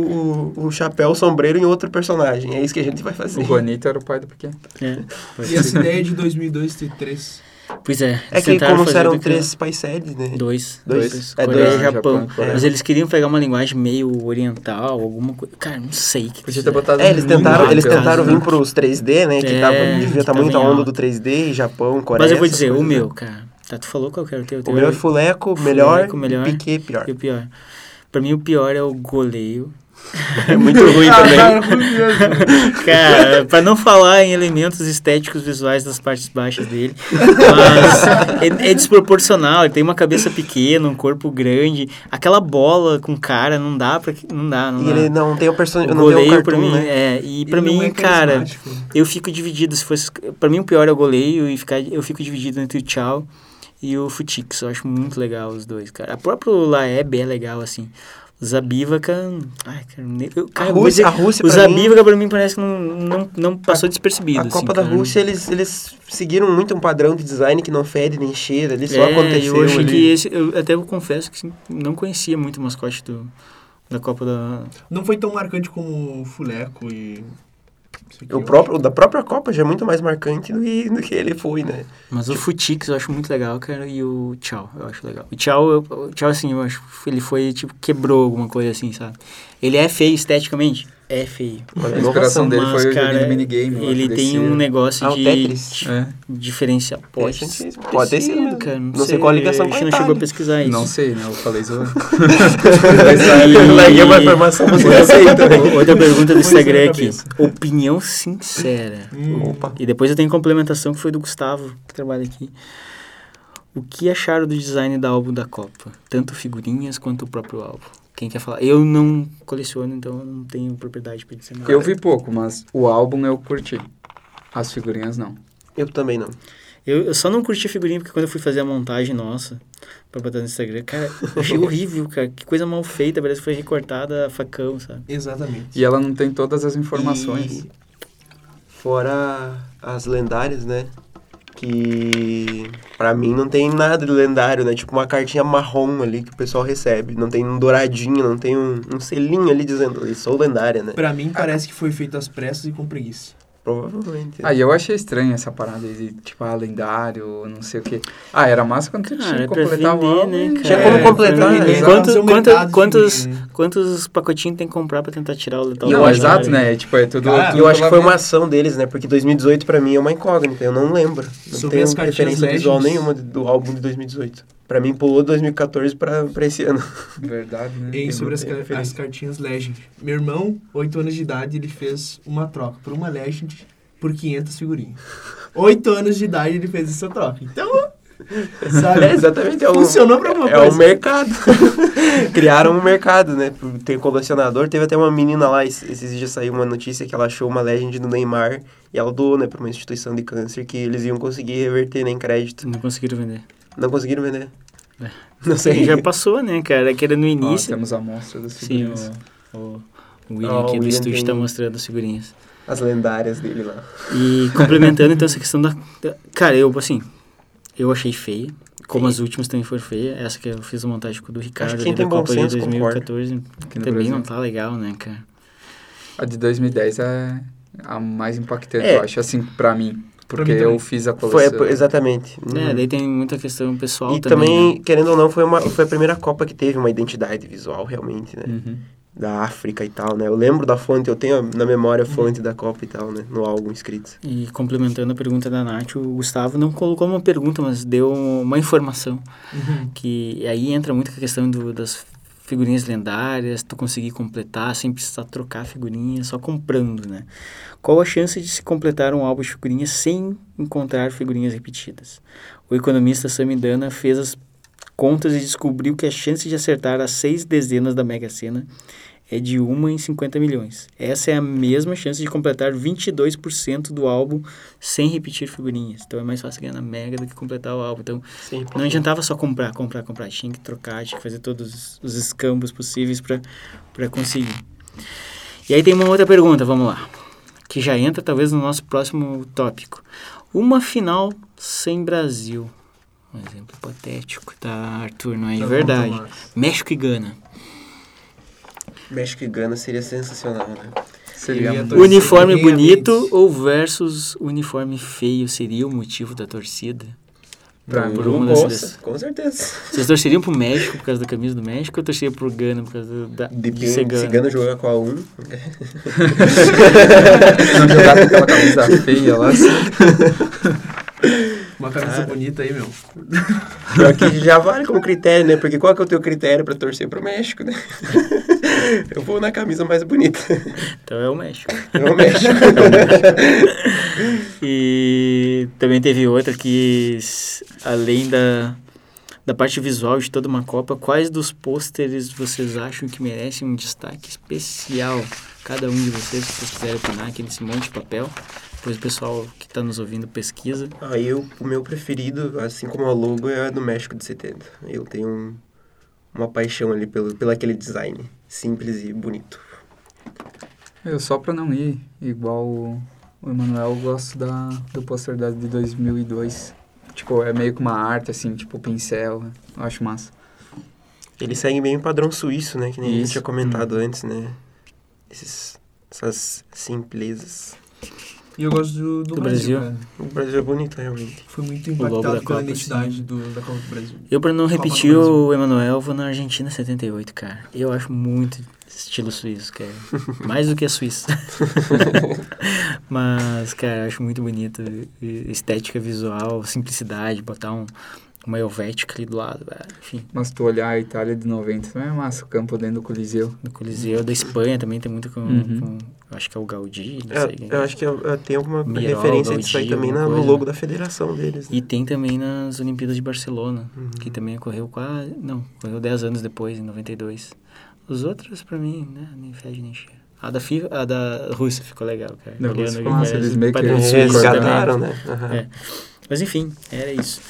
o, o chapéu o sombreiro em outro personagem. É isso que a gente vai fazer. O Juanito era o pai do Piquet. É, pode E essa ideia de 2002 ter três. Pois é. É que como eram que- três país sedes, né? Dois. Dois? É, Coreia dois. e Japão. Japão, Coreia. Mas eles queriam pegar uma linguagem meio oriental, alguma coisa. Cara, não sei o que. Podia que ter botado É, eles tentaram, eles tentaram vir menos. pros 3D, né? Que É, tava, devia que estar tava muito a onda do 3D, Japão, Coreia. Mas eu vou dizer, o coisas, meu, né? cara. Tá, tu falou qual que era o teu? O meu é Fuleco, melhor, melhor. e Piquet, pior. E o pior. Pra mim, o pior é o goleiro. É muito ruim também. Cara, pra não falar em elementos estéticos visuais das partes baixas dele, mas é, é desproporcional. Ele tem uma cabeça pequena, um corpo grande. Aquela bola com cara não dá pra. Não dá, não E dá. ele não tem o personagem, o não tem o cartoon, mim, né? é, e não mim, é cara, eu fico dividido. Se fosse, pra mim, o pior é o goleiro e ficar, eu fico dividido entre o Tchau e o Futix. Eu acho muito legal os dois, cara. A próprio Laeb é legal, assim. Zabívaca. Ai, eu, cara, vou Rússia- dizer, a Rússia, o mim- Zabívaca pra mim parece que não, não, não passou despercebido. A Copa assim, da cara. Rússia, eles, eles seguiram muito um padrão de design que não fede nem cheira, ali só é, aconteceu Eu achei que esse. Eu até eu confesso que assim, não conhecia muito o mascote do, da Copa da. Não foi tão marcante como o Fuleco e. O próprio, o da própria Copa já é muito mais marcante do que, do que ele foi, né? Mas o Futix eu acho muito legal, cara, e o Tchau eu acho legal. O Tchau, eu- o Tchau assim, eu acho que ele foi, tipo, quebrou alguma coisa assim, sabe? Ele é feio esteticamente? É feio. A inspiração dele Mas, foi o cara, de minigame. Ele tem descia. um negócio Ah, o de. É, diferencial. Pode, Tem ter sentido. Pode ter sido mesmo. cara. Não, Não sei qual a ligação A gente não chegou a pesquisar isso. não sei, né? Eu falei. E- Larguei uma informação, você não né? Outra pergunta do Instagram aqui. cabeça. Opinião sincera. Hum. Opa. E depois eu tenho complementação que foi do Gustavo, que trabalha aqui. O que acharam do design da álbum da Copa? Tanto figurinhas quanto o próprio álbum. Quem quer falar? Eu não coleciono, então eu não tenho propriedade para dizer nada. Eu vi pouco, mas o álbum eu curti. As figurinhas não. Eu também não. Eu, eu só não curti a figurinha porque quando eu fui fazer a montagem nossa pra botar no Instagram, cara, eu achei horrível, cara. Que coisa mal feita, parece que foi recortada a facão, sabe? Exatamente. E ela não tem todas as informações. E fora as lendárias, né? Que pra mim não tem nada de lendário, né? Tipo uma cartinha marrom ali que o pessoal recebe. Não tem um douradinho, não tem um, um selinho ali dizendo, sou lendária, né? Pra mim, parece que foi feito às pressas e com preguiça. Provavelmente. Aí eu achei estranho essa parada de, tipo, ah, lendário, não sei o quê. Ah, era massa quando você tinha Cara, que é completar o álbum. né, e- cara? Tinha como É, completar, né? Exato. Quantos, quantos, quantos, né? quantos pacotinhos tem que comprar pra tentar tirar o letal E Não, exato, né? Tipo, é tudo. Cara, tudo eu acho que foi uma ação deles, né? Porque 2018 pra mim é uma incógnita, eu não lembro. Não Sobre tenho referência visual nenhuma do álbum de 2018. Pra mim pulou 2014 pra, pra esse ano. Verdade, né? E sobre as, tem as cartinhas Legend. Meu irmão, 8 anos de idade, ele fez uma troca por uma Legend por 500 figurinhas. 8 anos de idade ele fez essa troca. Então, sabe? É, exatamente. É um, Funcionou pra alguma é coisa. um mercado. Criaram um mercado, né? Ter colecionador. Teve até uma menina lá, es- esses dias saiu uma notícia que ela achou uma legend do Neymar e ela doou, né, pra uma instituição de câncer que eles iam conseguir reverter né, em crédito. Não conseguiram vender. Não conseguiram vender. É. Não sei. Já passou, né, cara? Que era no Ó, início. temos a amostra das Sim, figurinhas. o, o, o William Ah, o aqui do William estúdio tem- tá mostrando as figurinhas. As lendárias dele lá. E complementando então essa questão da, da- Cara, eu assim, eu achei feia. Como as últimas também foram feias. Essa que eu fiz a montagem com o do Ricardo que ali tem da bom Copa de senso concorda. 2014 Aqui no também Brasil. não tá legal, né, cara? A de 2010 é a mais impactante, É. eu acho, assim, pra mim. Porque eu fiz a Foi, coleção. exatamente. É, Uhum. daí tem muita questão pessoal E também. também, né? querendo ou não, foi, uma, foi a primeira Copa que teve uma identidade visual, realmente, né? Uhum. Da África e tal, né? Eu lembro da fonte, eu tenho na memória a fonte da Copa e tal, né? No álbum escrito. E complementando a pergunta da Nath, o Gustavo não colocou uma pergunta, mas deu uma informação. Uhum. Que aí entra muito a questão do, das figurinhas lendárias, tu conseguir completar sem precisar trocar figurinhas, só comprando, né? Qual a chance de se completar um álbum de figurinhas sem encontrar figurinhas repetidas? O economista Samidana fez as contas e descobriu que a chance de acertar as seis dezenas da Mega Sena é de 1 em 50 milhões. Essa é a mesma chance de completar 22% do álbum sem repetir figurinhas. Então é mais fácil ganhar na Mega do que completar o álbum. Então Sim, não adiantava só comprar, comprar, comprar. Tinha que trocar, tinha que fazer todos os- os escambos possíveis para conseguir. E aí tem uma outra pergunta, vamos lá. Que já entra talvez no nosso próximo tópico. Uma final sem Brasil. Um exemplo hipotético, tá, Arthur? Não é de Tá verdade. México e Gana. México e Gana seria sensacional, né? Seria Uniforme bonito ou versus uniforme feio seria o motivo da torcida? Pra Por mim, uma das Nossa, com certeza. Vocês torceriam pro México por causa da camisa do México ou torceriam pro Gana por causa do- da, de ser se Gana? Gana jogar com a 1. não jogar com aquela camisa feia lá. Uma camisa bonita aí, meu. Pior que já vale como critério, né? Porque qual que é o teu critério pra torcer pro México, né? Eu vou na camisa mais bonita. Então é o México. É o México. E também teve outra que, além da, da parte visual de toda uma Copa, quais dos pôsteres vocês acham que merecem um destaque especial? Cada um de vocês, se vocês quiserem opinar aqui nesse monte de papel. Depois o pessoal que está nos ouvindo pesquisa. Ah, eu, o meu preferido, assim como a logo, é a do México de 70. Eu tenho um- uma paixão ali pelo, pelo aquele design simples e bonito. Eu só pra não ir igual o Emanuel, eu gosto da, do pôster da de 2002. Tipo, é meio que uma arte, assim, tipo pincel. Eu acho massa. Ele segue bem o padrão suíço, né? Que nem a gente Isso. tinha comentado antes, né? Esses, essas simplezas. E eu gosto do, do, Do Brasil, Brasil. cara. O Brasil é bonito, realmente. Fui muito impactado pela Copa, identidade do, da Copa do Brasil. Eu, para não repetir o Emanuel, vou na Argentina 78, cara. Eu acho muito estilo suíço, que é mais do que a Suíça. Mas, cara, eu acho muito bonito. Estética visual, simplicidade, botar um, uma Helvética ali do lado, velho. enfim. Mas tu olhar a Itália de 90 também é massa, o campo dentro do Coliseu. No Coliseu da Espanha também tem muito com, Uhum. com- acho que é o Gaudí, não É, sei. eu é. acho que eu, eu tenho alguma Miró, referência disso aí Gaudí, também na- no logo da federação deles. né? E tem também nas Olimpíadas de Barcelona, Uhum. que também ocorreu quase. Não, ocorreu 10 anos depois, em 92. Os outros, pra mim, né, nem fede nem cheira. A da, FIFA, a da Rússia ficou legal, cara. Rússia massa, parece eles meio que né? Aham. É. Mas enfim, era isso.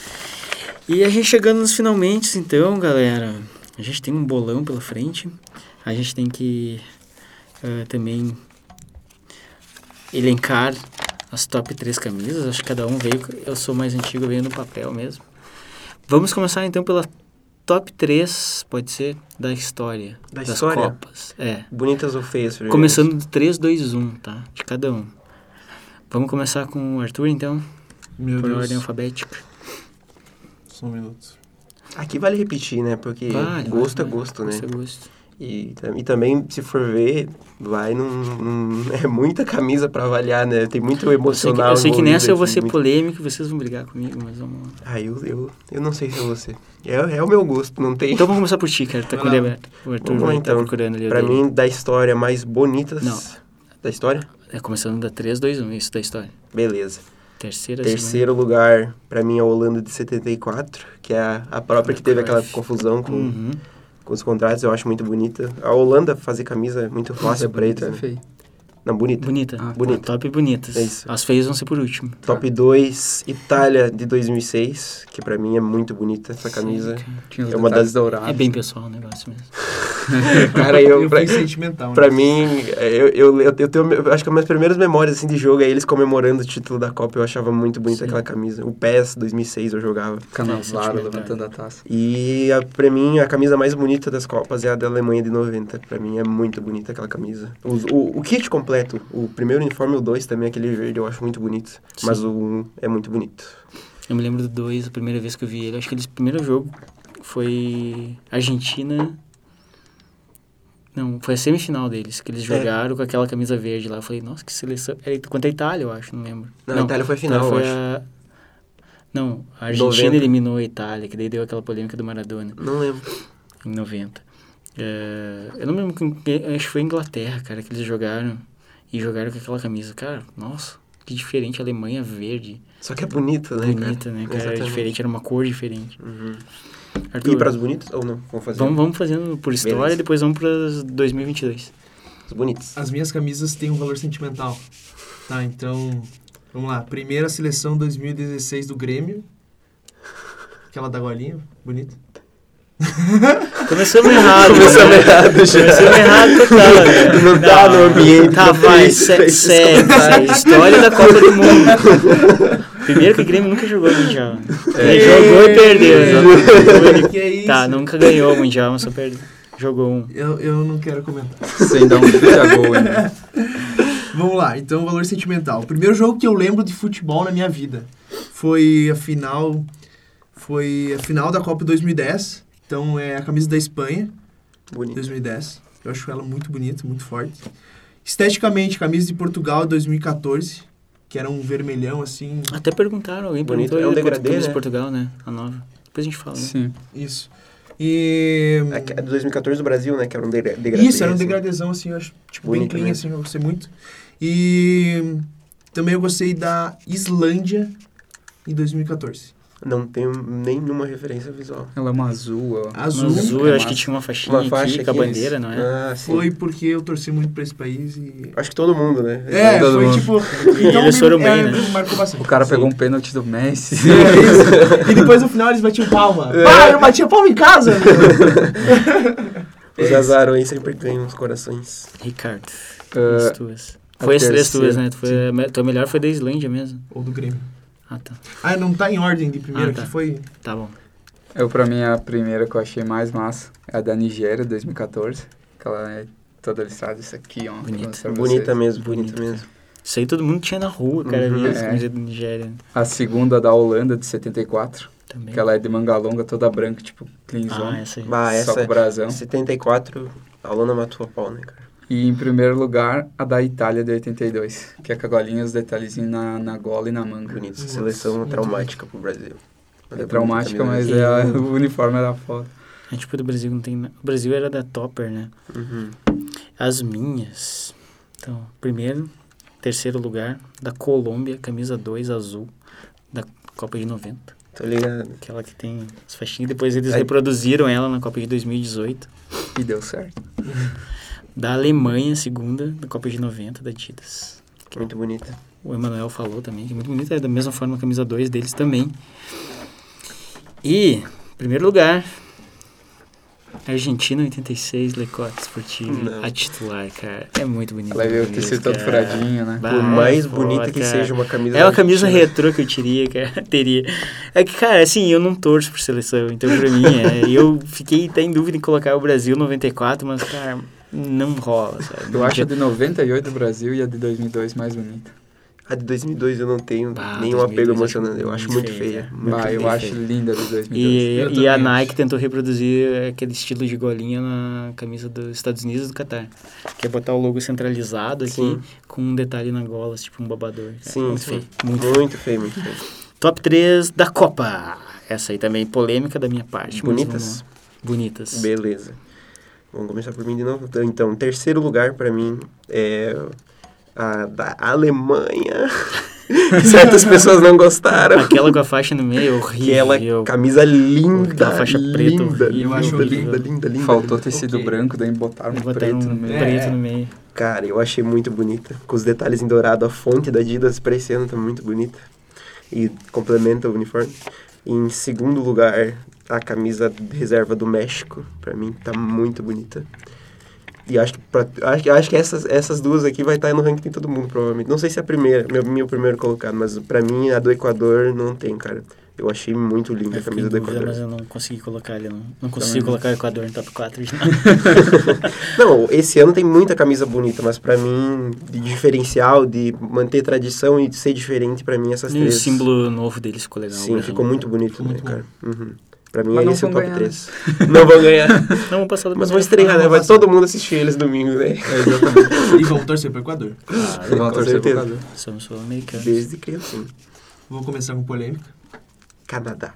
E a gente chegando nos finalmente, então, galera. A gente tem um bolão pela frente. A gente tem que ah, também elencar as top 3 camisas. Acho que cada um veio. Eu sou mais antigo, veio no papel mesmo. Vamos começar então pela top 3, pode ser, da história. Da das história? Copas. É. Bonitas ou feias? primeiro? Começando do 3, 2, 1, tá? De cada um. Vamos começar com o Arthur, então, Meu por Deus. ordem alfabética. Só um minuto. Aqui vale repetir, né? Porque Vale, gosto vale, é gosto, né? Gosto é gosto. E, e também, se for ver, vai num, num- É muita camisa pra avaliar, né? Tem muito Eu sei, que, emocional. eu sei que nessa eu vou aqui, ser muito- polêmico e vocês vão brigar comigo, mas vamos. Ah, eu, eu, eu não sei se é você. É, é o meu gosto, não tem. Então vamos começar por ti, cara. Tá com o aberto. O Arthur Vamos lá, vai então. tá procurando ali. Pra dele. mim, da história mais bonitas. Não. Da história? É começando da 3, 2, 1, isso da história. Beleza. Terceira. Terceiro lugar, pra mim, é a Holanda de 74, que é a, a própria que teve aquela confusão com, Uhum. Com os contratos, eu acho muito bonita. A Holanda fazer camisa é muito Mas fácil é pra é feio. Não, bonita. Bonita. Ah, bonita. Top bonitas. É isso. As feias vão ser por último. Top 2, Itália de 2006, que pra mim é muito bonita essa camisa. Sim, É uma das- dourados. cara. É bem pessoal o negócio mesmo. Cara, eu, Eu pra, sentimental, pra né? mim, eu, eu, eu, eu tenho, eu acho que as minhas primeiras memórias assim, de jogo é eles comemorando o título da Copa. Eu achava muito bonita Sim. aquela camisa. O PES 2006 eu jogava. Canavaro levantando a taça. E a, pra mim, a camisa mais bonita das Copas é a da Alemanha de 90. Pra mim é muito bonita aquela camisa. Os- o, o kit completo, o primeiro uniforme o 2 também, aquele verde, eu acho muito bonito. Mas Sim. o 1 é muito bonito. Eu me lembro do 2, a primeira vez que eu vi ele. Acho que ele, primeiro jogo foi Argentina. Não, foi a semifinal deles, que eles É. jogaram com aquela camisa verde lá. Eu falei, nossa, que seleção. Era contra a Itália, eu acho, não lembro. Não, a Itália foi a final, Itália eu foi acho. a- Não, a Argentina 90. eliminou a Itália, que daí deu aquela polêmica do Maradona, Não lembro. em 90. É, eu não lembro, acho que foi a Inglaterra, cara, que eles jogaram. E jogaram com aquela camisa. Cara, nossa, que diferente, a Alemanha verde. Só que é bonito, né, Bonita, cara? né, cara? Era Exatamente. diferente, era uma cor diferente. Uhum. Arthur, E para as bonitas ou não? Vamos fazer Vamos, vamos fazendo por história Beleza. e depois vamos para 2022. as bonitas. As minhas camisas têm um valor sentimental. Tá, então, vamos lá. Primeira seleção 2016 do Grêmio. Aquela da golinha, bonita. Começamos errado. Começamos né? errado já. Começamos errado total. né? Não tá no ambiente Tá, vai, segue. História da Copa do Mundo. Primeiro que o Grêmio nunca jogou Mundial. É. Ele jogou e perdeu. né? Que é isso? Tá, nunca ganhou o Mundial, mas só perdeu. Jogou um. Eu, eu não quero comentar. Sem dar um gol ainda. Vamos lá, então valor sentimental. O primeiro jogo que eu lembro de futebol na minha vida foi a final foi a final da Copa 2010. Então é a camisa da Espanha, Bonito. 2010. Eu acho ela muito bonita, muito forte. Esteticamente, camisa de Portugal 2014, que era um vermelhão assim, Até perguntaram, alguém Bonito. perguntou É um aí, degradê, camisa de né? Portugal, né? A nova. Depois a gente fala, né? Sim. isso. E É que é de 2014 do Brasil, né? Que era um degra- degradê. Isso, era um assim. degradezão, assim, eu acho, tipo, Bonito, bem clean, né? assim, eu gostei muito. E também eu gostei da Islândia em 2014. Não tenho nenhuma referência visual. Ela é uma azul. ó. Azul. Azul, É eu acho que tinha uma faixinha Uma faixa aqui com a bandeira, não é? Ah, sim. Foi porque eu torci muito pra esse país e... Acho que todo mundo, né? É, todo foi mundo. tipo... E eles foram bem, é, né? me marcou bastante. O cara Sim. pegou um pênalti do Messi. É, isso. E depois no final eles batiam palma. É. Pá, eu batia palma em casa! Os azarões sempre ganham os corações. Ricardo, Ah, as tuas. Foi as três terceira, tuas, né? Tu foi, a tua melhor foi da Islândia mesmo. Ou do Grêmio. Ah, tá. Ah, não tá em ordem de primeiro, Ah, tá. que foi... Tá bom. Eu, pra mim, a primeira que eu achei mais massa é a da Nigéria, 2014. Que ela é toda listrada, isso aqui, ó. Bonita. Bonita mesmo, bonita Bonita. mesmo. Isso aí todo mundo tinha na rua, cara. Uhum. As É. da Nigéria. A segunda da Holanda, de 74. Também. Que ela é de manga longa, toda branca, tipo, Ah, cleanzona. essa aí. Bah, Só essa com brasão. 74, a Lona matou a pau, né, cara? E em primeiro lugar, a da Itália de 82, que é com a golinha, os detalhezinhos na, na gola e na manga. Bonito. Nossa, seleção muito traumática pro Brasil. Mas É bonita traumática, a mas é a- o uniforme era foda. A tipo do Brasil não tem. O Brasil era da Topper, né? Uhum. As minhas. Então, primeiro, terceiro lugar, da Colômbia, camisa 2 azul, da Copa de 90. Tô ligado. Aquela que tem as faixinhas. Depois eles Aí- reproduziram ela na Copa de 2018. E deu certo. Da Alemanha, segunda, da Copa de 90, da Adidas. Muito bonita. O Emanuel falou também, que é muito bonita. É da mesma forma a camisa 2 deles também. E, primeiro lugar, Argentina 86, Lecoque Esportivo, Não. a titular, cara. É muito bonita. Ela veio o tecido todo furadinho, né? Bah, Por mais foda, bonita que cara. seja uma camisa. É uma camisa retrô que eu teria, cara. teria. É que, cara, assim, eu não torço por seleção, então pra mim, é, eu fiquei até em dúvida em colocar o Brasil 94, mas, cara, não rola, sabe? Eu Não acho a de 98 do Brasil e a de 2002 mais bonita. A de 2002 eu não tenho Bah, nenhum 2002 apego acho emocionante. Eu acho muito feia, feia. Muito Bah, eu feia. acho linda a de 2002. E, Eu e a Nike tentou reproduzir aquele estilo de golinha na camisa dos Estados Unidos e do Qatar. Que é botar o logo centralizado aqui Sim. com um detalhe na gola, tipo um babador. cara. Sim, muito sim. feio. Muito feio. Muito feio, muito feio. Top 3 da Copa. Essa aí também, polêmica da minha parte. mas Bonitas? Bonitas. Beleza. Vamos começar por mim de novo. Então, terceiro lugar pra mim é a da Alemanha. Certas pessoas não gostaram. Aquela com a faixa no meio, horrível. Aquela camisa linda, Aquela faixa preta linda, horrível. Eu acho linda, linda, linda. Faltou linda. tecido Ok. branco, daí botaram um Botaram preto no meio. preto É. no meio. Cara, eu achei muito bonita. Com os detalhes em dourado, a fonte da Adidas parecendo tá muito bonita. E complementa o uniforme. Em segundo lugar, a camisa reserva do México. Pra mim, tá muito bonita. E acho que, pra, acho, acho que essas, essas duas aqui vai estar no ranking de todo mundo, provavelmente. Não sei se é a primeira, meu, meu primeiro colocado, mas pra mim a do Equador não tem, cara. Eu achei muito linda a camisa do dúvida, Equador. mas eu não consegui colocar ele. Não, não consigo não. colocar o Equador no top 4 já. Não, esse ano tem muita camisa bonita, mas pra mim, de diferencial, de manter tradição e de ser diferente, pra mim, essas E o três. símbolo novo deles ficou legal. Sim, né? ficou muito bonito, né, muito cara? Uhum. Pra mim, Mas não esse é o vão top ganhar, 3. Não vão ganhar. Não, vamos passar do Mas vão estrear, né? Vai todo mundo assistir eles domingo, né? É, exatamente. E vamos torcer pro Equador. Claro, Vão com torcer pro certeza. Equador. somos sul-americanos. Desde criancinha. Vou começar com polêmica. Canadá.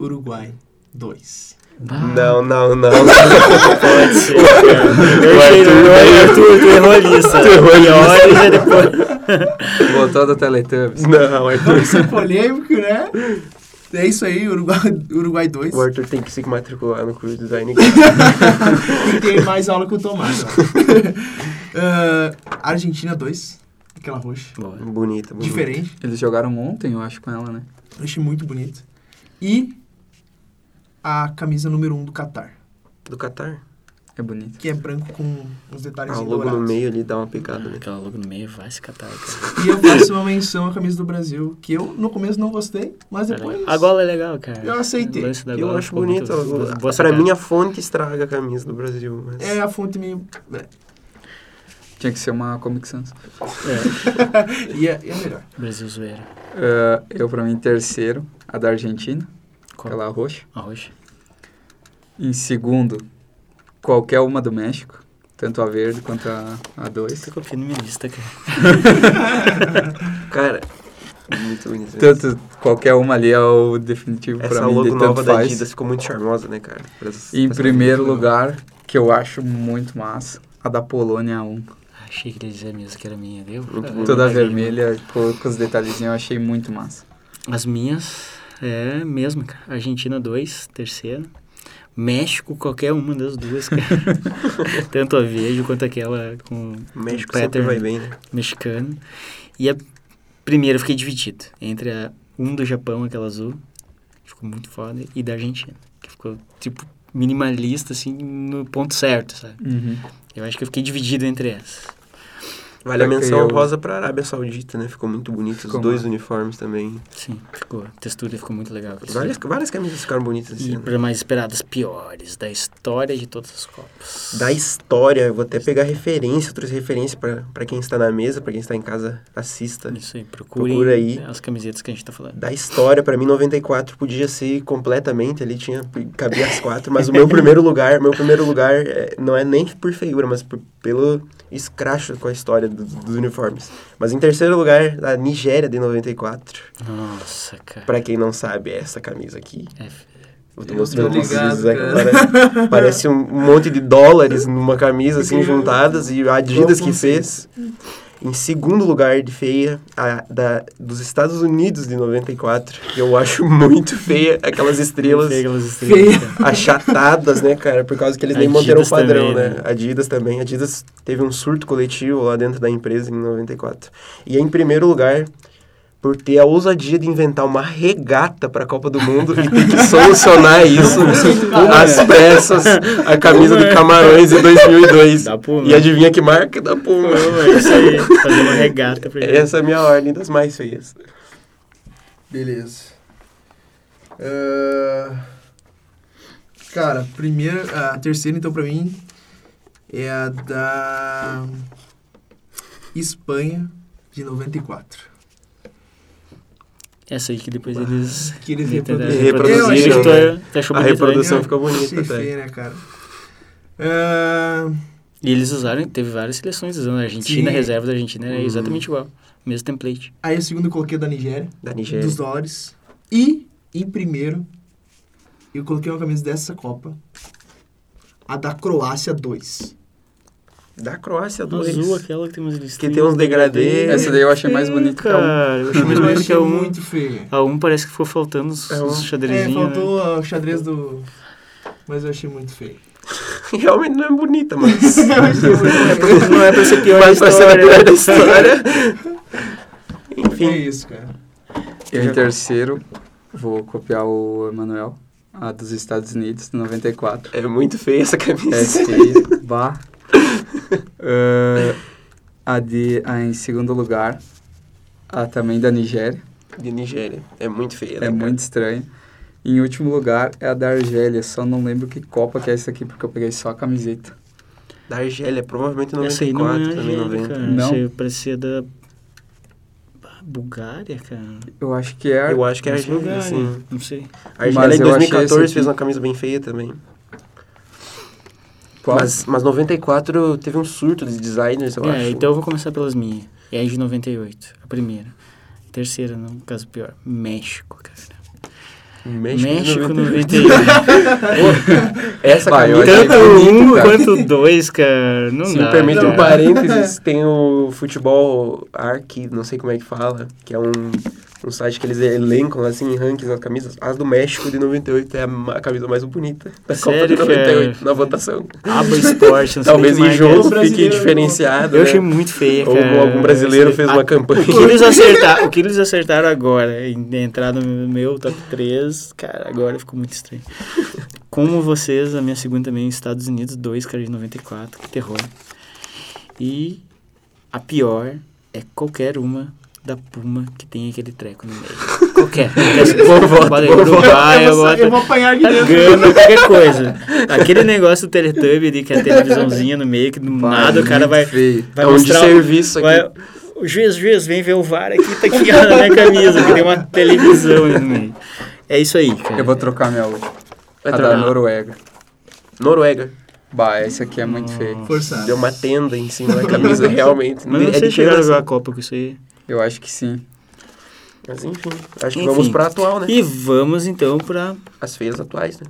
Uruguai 2. Não, não, não. Pode ser, cara. Eu achei, Arthur, tu errou a lista. Tu errou a E já depois... Voltou do Teletubbies. não, Arthur. Isso é polêmico, né? É isso aí, Uruguai, Uruguai 2. O Arthur tem que se matricular no curso de design. E tem mais aula com o Tomás. Ah, Argentina 2. Aquela roxa. Bonita, bonita. Diferente. Eles jogaram ontem, eu acho, com ela, né? Eu achei muito bonito. E a camisa número 1 um do Qatar. Do Qatar. É bonito. Que é branco com uns detalhes Ah, o logo no dourados. meio ali dá uma pegada, né? Aquela logo no meio vai se catar, cara. E eu faço uma menção à camisa do Brasil, que eu no começo não gostei, mas depois... A gola é legal, cara. Eu aceitei. Eu gola acho bonito. muito- Pra sacada. mim, a fonte estraga a camisa do Brasil. Mas... É a fonte meio... é, Tinha que ser uma Comic Sans. É, E é, e é melhor. Brasil zoeira. Ah, eu, pra mim, terceiro, a da Argentina, Qual? aquela roxa. A roxa. Em segundo, qualquer uma do México, tanto a verde quanto a, a dois. Coloquei na minha lista, cara. Cara, muito bonito. Tanto qualquer uma ali é o definitivo pra Essa mim, logo de nova da faz. Adidas ficou muito charmosa, né, cara? Parece- E em parece primeiro muito legal. lugar, que eu acho muito massa, a da Polônia 1. Achei que ele ia dizer mesmo que era minha, viu? Muito bonito. Toda vermelha, com, com os detalhezinhos, eu achei muito massa. As minhas é mesmo, cara. Argentina 2, terceira. México, qualquer uma das duas, cara. Tanto a verde quanto aquela com O México pattern vai bem, né? mexicano. E a primeira eu fiquei dividido entre a um do Japão, aquela azul, que ficou muito foda, e da Argentina, que ficou, tipo, minimalista, assim, no ponto certo, sabe? Eu acho que eu fiquei dividido entre essas. Vale a menção eu- rosa pra Arábia Saudita, né? Ficou muito bonito. Ficou Os dois massa. uniformes também. Sim, ficou. A textura ficou muito legal. Várias, várias camisas ficaram bonitas E para mais esperadas, piores da história de todas as Copas. Da história, eu vou até pegar referência, outras referências pra quem está na mesa, pra quem está em casa, assista. Isso aí, procurem Procura aí. as camisetas que a gente tá falando. Da história, pra mim, 94 podia ser completamente, ali tinha, cabia as quatro, mas o meu primeiro lugar, meu primeiro lugar é, não é nem por feiura, mas por- pelo escracho com a história do- dos uniformes. Mas em terceiro lugar, a Nigéria de 94. Nossa, cara. Pra quem não sabe, é essa camisa aqui. É, Eu tô Eu mostrando vocês, ligado, né, cara. Parece, parece um monte de dólares numa camisa assim juntadas e a Adidas que fez. Em segundo lugar de feia, a da, dos Estados Unidos de 94, que eu acho muito feia, aquelas estrelas Feia aquelas estrelas, Feia. cara. achatadas, né, cara? Por causa que eles nem manteram o padrão, também, né? né? Adidas também. Adidas teve um surto coletivo lá dentro da empresa em 94. E em primeiro lugar, por ter a ousadia de inventar uma regata para a Copa do Mundo e ter que solucionar isso às pressas, a camisa do Camarões em 2002. Da Puma. E adivinha que marca? Da Puma. É isso aí, fazer uma regata pra. Essa é a minha ordem das mais feias. Beleza. Ah, cara, primeira, a terceira então pra mim é a da Espanha de 94. Essa aí que depois eles... Que eles reproduziram. reproduzir. Eu achei- Tu- tu achou A reprodução né? ficou bonita Achei até. né, cara? Ah, E eles usaram, teve várias seleções usando a Argentina, a reserva da Argentina era Uhum. exatamente igual. Mesmo template. aí o segundo eu coloquei a da Nigéria, Da Nigéria. dos dólares. E, em primeiro, eu coloquei uma camisa dessa Copa, a da Croácia 2. Da Croácia 2. Azul, aquela que tem umas listrinhas. Que tem uns degradê. Essa daí eu achei mais bonita que a um. Cara, eu achei mais Eu bonito que a um. muito feia. A um parece que ficou faltando os, É um- os É, xadrezinhos. faltou o xadrez do... Mas eu achei muito feio. Realmente não é bonita, mas. Muito feio. Não é pra ser pior da Mas pra ser a história. pior da história. É Enfim. isso, cara. Eu em terceiro vou copiar o Emanuel, a dos Estados Unidos, de 94. É muito feia essa camisa. Essa aí, bah. Ah, a de, a em segundo lugar, a também da Nigéria, De Nigéria. É muito feia. né, é cara? muito estranha. Em último lugar é a da Argélia, só não lembro que Copa que é essa aqui, porque eu peguei só a camiseta. Da Argélia, provavelmente Essa aí não é 94, também Argélia, 90. cara. Não. Essa parecia da... Bulgária, cara. Eu acho que é... Eu acho que é Essa Argélia, Bulgária, sim. Não sei. A Argélia Mas em eu achei 2014 esse fez uma camisa bem feia também. Qual? Mas, mas 94 teve um surto de designers, eu é, acho. então eu vou começar pelas minhas. É a de 98, a primeira. Terceira, no caso pior, México, cara. México, México, 98. 98. Essa Vai, achei Tanto bonito, um cara. quanto dois, cara. Não Se dá. me permite cara. um parênteses, tem o Futebol Arc, não sei como é que fala, que é um, um site que eles elencam, assim, em rankings as camisas. As do México de 98 é a, camisa mais bonita da Sério, Copa de 98, cara? na votação. Aba Esporte, não Talvez em jogo fique diferenciado, Eu né? achei muito feia, Ou cara. algum brasileiro fez a- uma campanha. O que, eles acertaram, o que eles acertaram agora em entrar no meu top 3, cara, agora ficou muito estranho. Como vocês, a minha segunda também, Estados Unidos 2, cara, de 94, que terror. E a pior é qualquer uma da Puma que tem aquele treco no meio. Qualquer. Bom voto, Uruguai, eu, vou, eu vou apanhar aqui dentro. Gana, qualquer coisa. Aquele negócio do Teletubby ali, que é a televisãozinha no meio, que do Bah, nada o cara vai, feio. vai é um de mostrar... o- serviço aqui. vai- o juiz, juiz, vem ver o VAR aqui, tá aqui ó, na minha camisa, que tem uma televisão ali no meio. É isso aí, cara. Eu vou trocar minha última. Vai a trocar. da Noruega. Noruega. Bah, essa aqui é muito feia. Forçado. Deu uma tenda em cima da camisa, realmente. Mas É não de sei chegar a jogar a. Copa com isso aí. Eu acho que sim. Mas enfim, acho que Enfim. vamos pra atual, né? E vamos então pra... As feias atuais, né?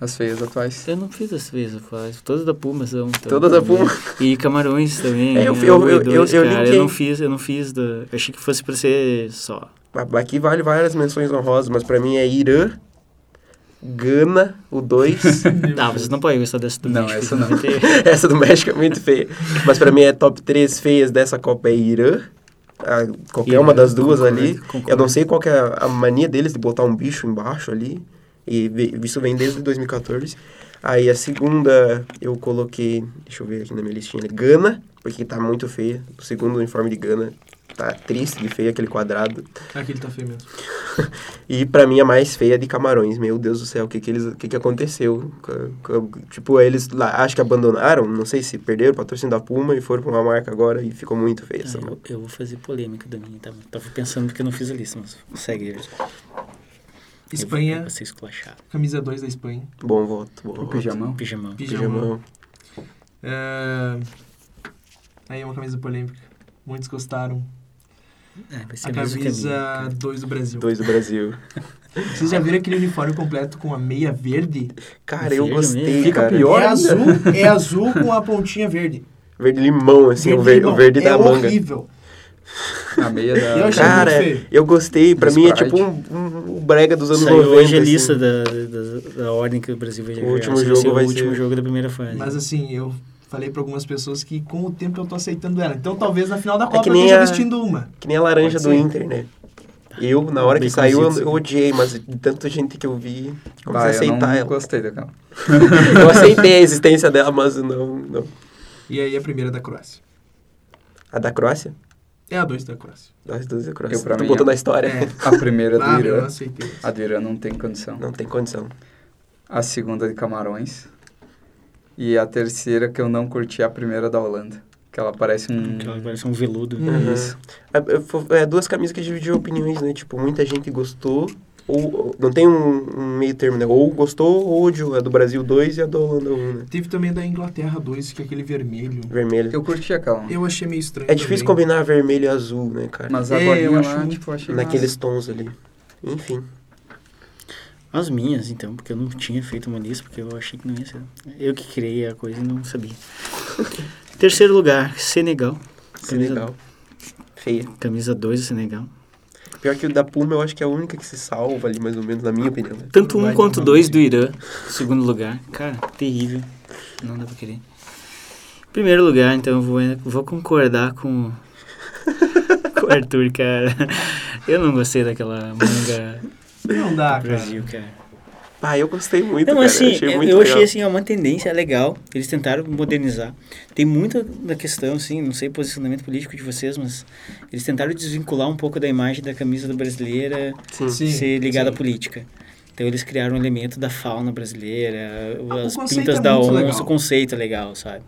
As feias atuais. Eu não fiz as eu faço. Todas da Puma são. então, Todas da. Puma. E Camarões também. É, eu- né, eu- eu- dois, eu- eu cara. linkei. não fiz, eu não fiz da... Eu achei que fosse pra ser só. Aqui vale várias menções honrosas, mas pra mim é Irã, Gana, o 2. Ah, vocês não podem gostar dessa do Não, México, essa não. 91. Essa do México é muito feia. Mas pra mim é top 3 feias dessa Copa é Irã. A- qualquer Irã, uma das duas ali. concordo. Eu não sei qual é a mania deles de botar um bicho embaixo ali. E isso vem desde 2014. Aí a segunda eu coloquei, deixa eu ver aqui na minha listinha, Gana, porque tá muito feia. O segundo uniforme de Gana tá triste de feio, aquele quadrado. Aquele tá feio mesmo. E pra mim a mais feia é de Camarões. Meu Deus do céu, o que que, eles, o que, que aconteceu? Co- co- Tipo, eles lá, acho que abandonaram, não sei se perderam o patrocínio da Puma e foram pra uma marca agora e ficou muito feia essa marca. eu, eu vou fazer polêmica da minha, tá? Tava pensando porque eu não fiz a lista, mas segue. Eles. Espanha, Eu vou camisa 2 da Espanha. Bom voto, bom voto. pijamão. Pijamão. Pijamão. Pijamão. É, Aí é uma camisa polêmica. Muitos gostaram. É, vai ser A o mesmo camisa caminho, 2 do Brasil. Dois do Brasil. Vocês já viram aquele uniforme completo com a meia verde? Cara, eu Verde gostei, mesmo. Fica cara. pior é azul, é azul com a pontinha verde. Verde limão, assim, o, ver, limão. o verde é da manga. horrível. A meia da... Eu Cara, eu gostei. Pra mim é tipo um, um, um brega dos anos Saiu 90. hoje a assim. da, da, da ordem que o Brasil vai jogar. último Esse jogo ser vai o último ser- jogo da primeira fase. Mas assim, eu falei pra algumas pessoas que com o tempo eu tô aceitando ela. Então talvez na final da É Copa que eu esteja a- vestindo uma. Que nem a laranja do. Inter, né? Eu, na hora que saiu, eu, eu odiei, mas de tanta gente que eu vi, comecei Bah, a eu aceitar não ela. gostei daquela. Eu aceitei a existência dela, mas não, não. E aí a primeira da Croácia. A da Croácia? É a 2 da Croácia. Dois da Croácia. Eu, pra tu mim, botou é- na história. É. A primeira do Ah, meu, eu Irã. aceitei. A do Irã não tem condição. Não tem condição. A segunda de Camarões. E a terceira que eu não curti é a primeira da Holanda. Que ela parece um... Que ela parece um veludo. Uhum. Isso. É, é, é duas camisas que dividiram opiniões, né? Tipo, muita gente gostou, ou, não tem um, um meio termo, né? Ou gostou ou odiou. A do Brasil 2 e a da Holanda 1, né? Teve também da Inglaterra 2, que é aquele vermelho. Vermelho. Eu curti aquela. Eu achei meio estranho. É difícil também. combinar vermelho e azul, né, cara? Mas a É, eu acho lá, tipo, achei Naqueles tons ali. Enfim. As minhas, então, porque eu não tinha feito uma lista, porque eu achei que não ia ser. Eu que criei a coisa e não sabia. Terceiro lugar, Senegal. Camisa, Senegal. Feia. Camisa 2 do Senegal. Pior que o da Puma eu acho que é a única que se salva ali, mais ou menos, na minha opinião. né? Tanto um vai quanto dois do Irã, segundo lugar. Cara, terrível. Não dá pra querer. Primeiro lugar, então, eu vou, vou concordar com, com o Arthur, cara. Eu não gostei daquela manga Não dá, do cara. Brasil, cara. Ah, eu gostei muito, Não, cara. assim, eu achei muito eu legal. achei assim, ó, uma tendência legal. Eles tentaram modernizar. Tem muita da questão, assim, não sei o posicionamento político de vocês, mas eles tentaram desvincular um pouco da imagem da camisa do brasileira Sim. Sim, ser ligada sim. à política. Então eles criaram um elemento da fauna brasileira, Ah, as pintas é da onça, legal. o conceito é legal, sabe?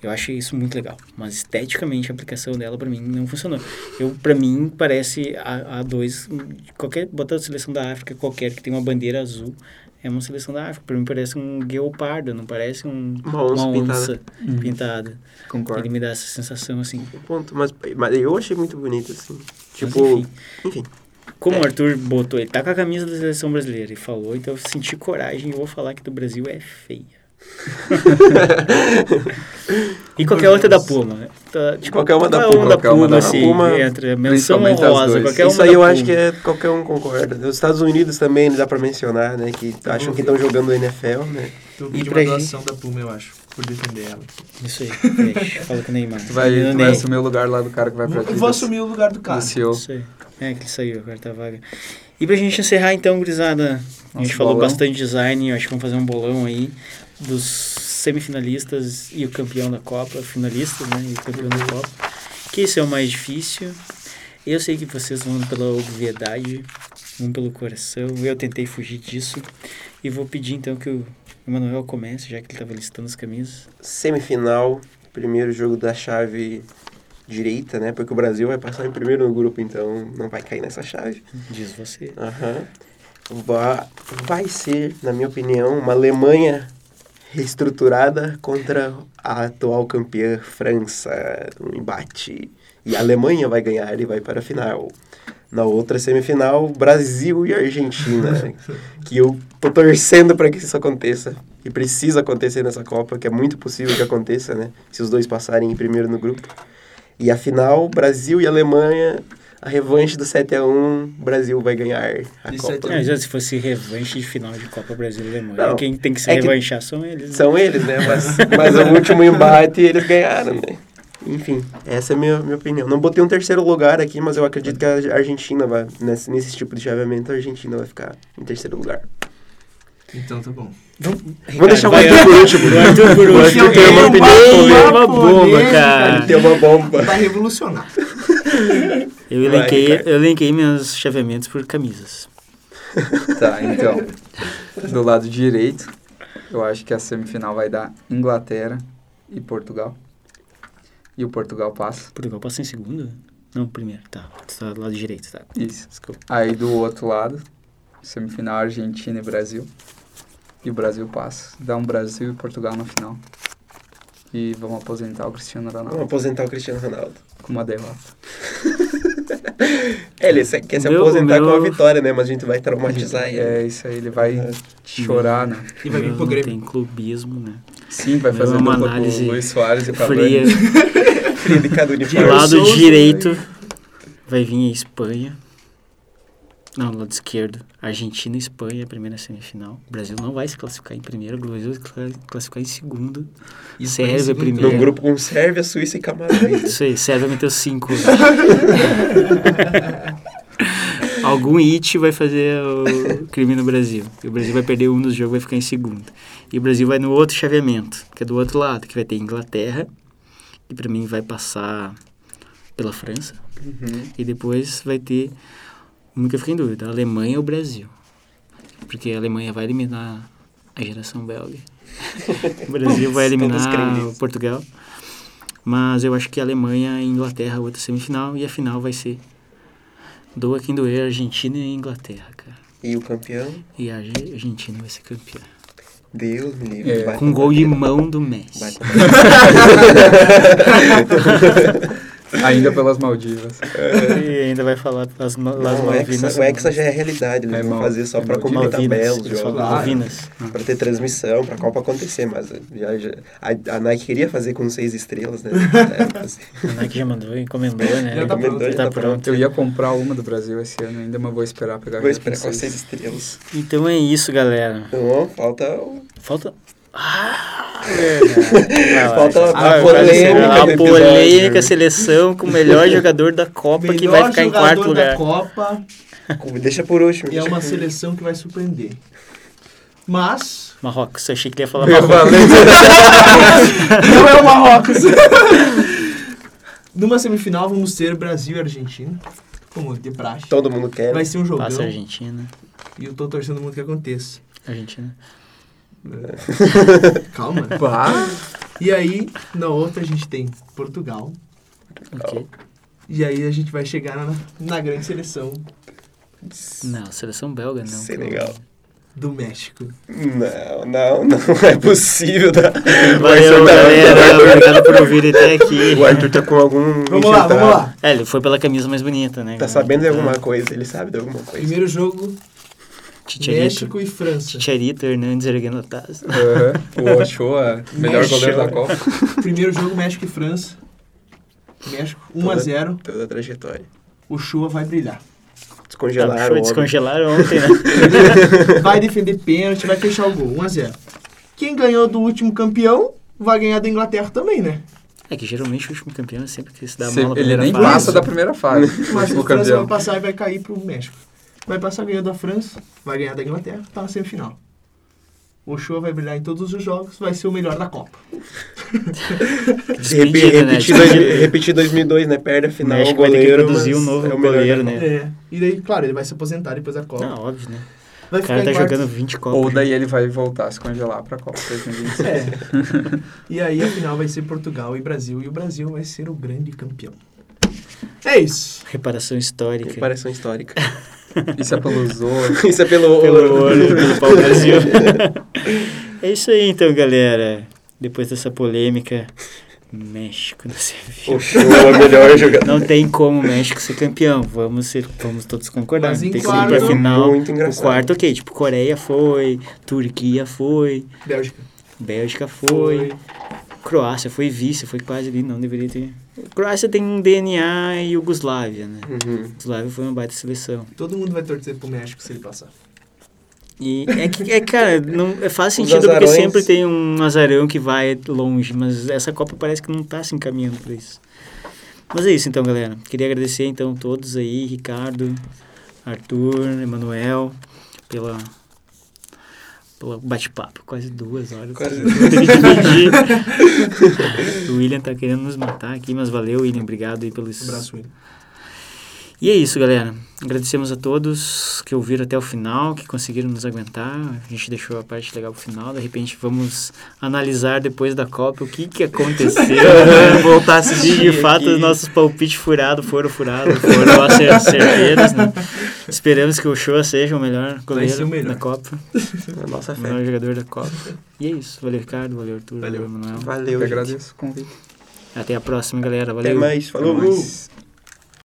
Eu achei isso muito legal, mas esteticamente a aplicação dela pra mim não funcionou. Eu para mim parece a, a dois qualquer bota a seleção da África qualquer que tem uma bandeira azul é uma seleção da África. Pra mim parece um guepardo, não parece um, Uma onça pintada. Uhum. pintada. Concordo. Ele me dá essa sensação assim. Ponto. Mas, mas eu achei muito bonito, assim. Tipo, enfim. enfim. Como É. o Arthur botou, ele tá com a camisa da seleção brasileira e falou, então eu senti coragem e vou falar que do Brasil é feia. E qualquer outra da Puma. né? Tá, tipo, Qualquer uma da qualquer Puma, uma da qualquer uma Puma, da assim, Puma, entra. Menção principalmente as honrosa, qualquer Isso uma aí da eu acho Puma. que é, qualquer um concorda. Os Estados Unidos também dá pra mencionar, né? Que acham que estão jogando o NFL, né? Tu E pediu pra doação da Puma, eu acho, por defender ela. Isso aí. Fala com o Neymar. Tu vai, tu vai assumir o lugar lá do cara que vai pra Eu vou assumir o lugar do cara. Do CEO. Isso aí. É, que ele saiu, agora tá vaga. E pra gente encerrar então, gurizada, a gente Nosso falou bolão. bastante design, eu acho que vamos fazer um bolão aí dos semifinalistas e o campeão da Copa, finalistas, né, e o campeão da Copa. Que esse é o mais difícil. Eu sei que vocês vão pela obviedade, vão pelo coração. Eu tentei fugir disso e vou pedir então que o Emanuel comece, já que ele estava listando as camisas. Semifinal, primeiro jogo da chave direita, né? Porque o Brasil vai passar em primeiro no grupo, então não vai cair nessa chave. Diz você. Aham. Va- Vai ser, na minha opinião, uma Alemanha reestruturada contra a atual campeã França, um embate. E a Alemanha vai ganhar e vai para a final. Na outra semifinal, Brasil e Argentina, que eu tô torcendo para que isso aconteça. E precisa acontecer nessa Copa, que é muito possível que aconteça, né? Se os dois passarem em primeiro no grupo. E a final, Brasil e Alemanha, a revanche do 7 a 1 Brasil vai ganhar a Copa. 7 a 1. É, se fosse revanche de final de Copa Brasil e Alemanha, Não, quem tem que se é que- revanchar são eles. né? São eles, né? Mas, mas o último embate eles ganharam, né? Enfim, essa é a minha, minha opinião. Não botei um terceiro lugar aqui, mas eu acredito que a Argentina vai, nesse, nesse tipo de chaveamento, a Argentina vai ficar em terceiro lugar. Então tá bom. Vamos deixar o Arthur por último. O Arthur por último. Arthur tem uma Ele opinião tem uma bomba, polêmica. cara. Ele tem uma bomba. Vai revolucionar. Eu Vai, elenquei, cara. eu elenquei meus chaveamentos por camisas. Tá, então. Do lado direito, eu acho que a semifinal vai dar Inglaterra e Portugal. E o Portugal passa. Portugal passa em segundo? Não, primeiro. Tá, tá do lado direito, tá. Isso. Desculpa. Aí do outro lado, semifinal Argentina e Brasil. E o Brasil passa. Dá um Brasil e Portugal na final. E vamos aposentar o Cristiano Vamos Ronaldo aposentar o Cristiano Ronaldo. Com uma derrota. É, ele quer se meu- aposentar o com a meu- vitória, né? Mas a gente vai traumatizar ele. É isso aí, ele vai chorar, né? E vai vir Meu pro não Grêmio. Tem clubismo, né? Sim, vai Meu fazer é uma dupla com análise o Luiz Soares e o Fria. Frio de cada Do uniforme. lado Souza, direito vai vir a Espanha. Não, do lado esquerdo. Argentina e Espanha, primeira semifinal. O Brasil não vai se classificar em primeiro, o Brasil vai se classificar em segundo. E Sérvia primeiro. Num grupo com Sérvia, Suíça e Camarões. Isso aí, Sérvia meteu cinco. Algum it vai fazer o crime no Brasil. E o Brasil vai perder um dos jogos, vai ficar em segundo. E o Brasil vai no outro chaveamento, que é do outro lado, que vai ter Inglaterra, que pra mim vai passar pela França. Uhum. E depois vai ter, nunca fiquei em dúvida, a Alemanha ou o Brasil. Porque a Alemanha vai eliminar a geração belga. o Brasil vai eliminar. Portugal. Mas eu acho que a Alemanha e Inglaterra, outra semifinal, e a final vai ser doa quem doer, Argentina e Inglaterra, cara. E o campeão? E a Arge- Argentina vai ser campeã. Deus me livre. É, Com gol de mão do Messi. Ainda pelas Maldivas. E ainda vai falar as, ma- las Não, o Malvinas. Hexa, o Hexa já é realidade, eles É vão mal- fazer só é pra Maldinas. cumprir tabela, os eles jogos. falam Malvinas. Pra ter transmissão, pra Copa acontecer, mas já, já- a, a Nike queria fazer com seis estrelas, né? É, assim. A Nike já mandou, encomendou, né? Já tá Encomendou, pronto, já tá tá pronto. Eu ia comprar uma do Brasil esse ano ainda, mas vou esperar pegar Vou esperar com seis. seis estrelas. Então é isso, galera. Então, falta o... Falta. Ah, verdade. Falta a Ah, polêmica A polêmica seleção com o melhor jogador da Copa que vai Melhor ficar em jogador quarto da lugar. Copa Deixa por último. e é uma seleção que vai surpreender. Mas Marrocos, eu achei que ia falar Marrocos. não é o Marrocos. Numa semifinal vamos ter Brasil e Argentina, como de praxe. Todo mundo quer. Vai ser um jogão Passa a Argentina. e eu tô torcendo muito que aconteça. Argentina. Calma. Bah. E aí, na outra a gente tem Portugal. Ok. E aí a gente vai chegar na, na grande seleção Não, seleção belga não. Senegal. do México. Não, não, não é possível. Tá? Valeu, galera. Obrigado por ouvir até aqui. O Arthur tá com algum. Vamos lá, vamos lá. É, ele foi pela camisa mais bonita, né? Tá galera? sabendo de Então, alguma coisa, ele sabe de alguma coisa. Primeiro jogo, Chicharito. México e França. Chicharito Hernandes erguendo a taça. Aham. O Ochoa, melhor México. goleiro da Copa. Primeiro jogo, México e França. México 1 a 0 Toda a trajetória. O Chua vai brilhar. Descongelaram. Tá, descongelaram ontem, né? Vai defender pênalti, vai fechar o gol. 1 a 0 Quem ganhou do último campeão vai ganhar da Inglaterra também, né? É que geralmente o último campeão é sempre que se dá mal na ele primeira nem fase. passa da primeira fase. Mas o o França vai campeão. passar e vai cair pro México. Vai passar ganhando da França, vai ganhar da Inglaterra, tá na semifinal. O Chua vai brilhar em todos os jogos, vai ser o melhor da Copa. Né? repetir, dois, repetir 2002, né? Perde a final. México o vai ter que goleiro, um novo é o melhor goleiro, né? É. E daí, claro, ele vai se aposentar depois da Copa. Não, óbvio, né? vai O cara ficar tá jogando 20 copas. Ou daí ele vai voltar a se congelar pra Copa 2026. É. e aí a final vai ser Portugal e Brasil. E o Brasil vai ser o grande campeão. É isso. Reparação histórica. Reparação histórica. Isso é pelo Zorro. Isso é pelo, Pelo ouro. ouro, pelo pau Brasil. é isso aí então, galera. Depois dessa polêmica, México não se viu. O show é o melhor jogador. Não tem como o México ser campeão. Vamos ser, vamos todos concordar. Mas tem em que ir quarto- pra final. Muito O engraçado. quarto, ok. Tipo, Coreia foi, Turquia foi, Bélgica. Bélgica foi, Croácia foi vice, foi quase ali, não deveria ter. Croácia tem um DNA e Yugoslávia, né? Uhum. Yugoslávia foi uma baita seleção. Todo mundo vai torcer pro México se ele passar. E é que, é, cara, não, é, faz sentido porque sempre tem um azarão que vai longe, mas essa Copa parece que não tá se encaminhando pra isso. Mas é isso então, galera. Queria agradecer então todos aí, Ricardo, Arthur, Emanuel, pela pelo bate-papo, quase duas horas. Quase dividir. o William tá querendo nos matar aqui, mas valeu, William. Obrigado aí pelos. Um abraço, William. E é isso, galera. Agradecemos a todos que ouviram até o final, que conseguiram nos aguentar. A gente deixou a parte legal pro final. De repente, vamos analisar depois da Copa o que, que aconteceu. Vamos voltar a assistir Se de fato os nossos palpites furados foram furados, foram acer- certeiros, né? Esperamos que o Show seja o melhor goleiro o melhor. da Copa, A nossa o fé. melhor jogador da Copa. E é isso. Valeu, Ricardo. Valeu, Arthur. Valeu. Valeu, Manuel. Valeu, Eu gente. agradeço o convite. Até a próxima, galera. Até Valeu. mais. Falou. Até mais.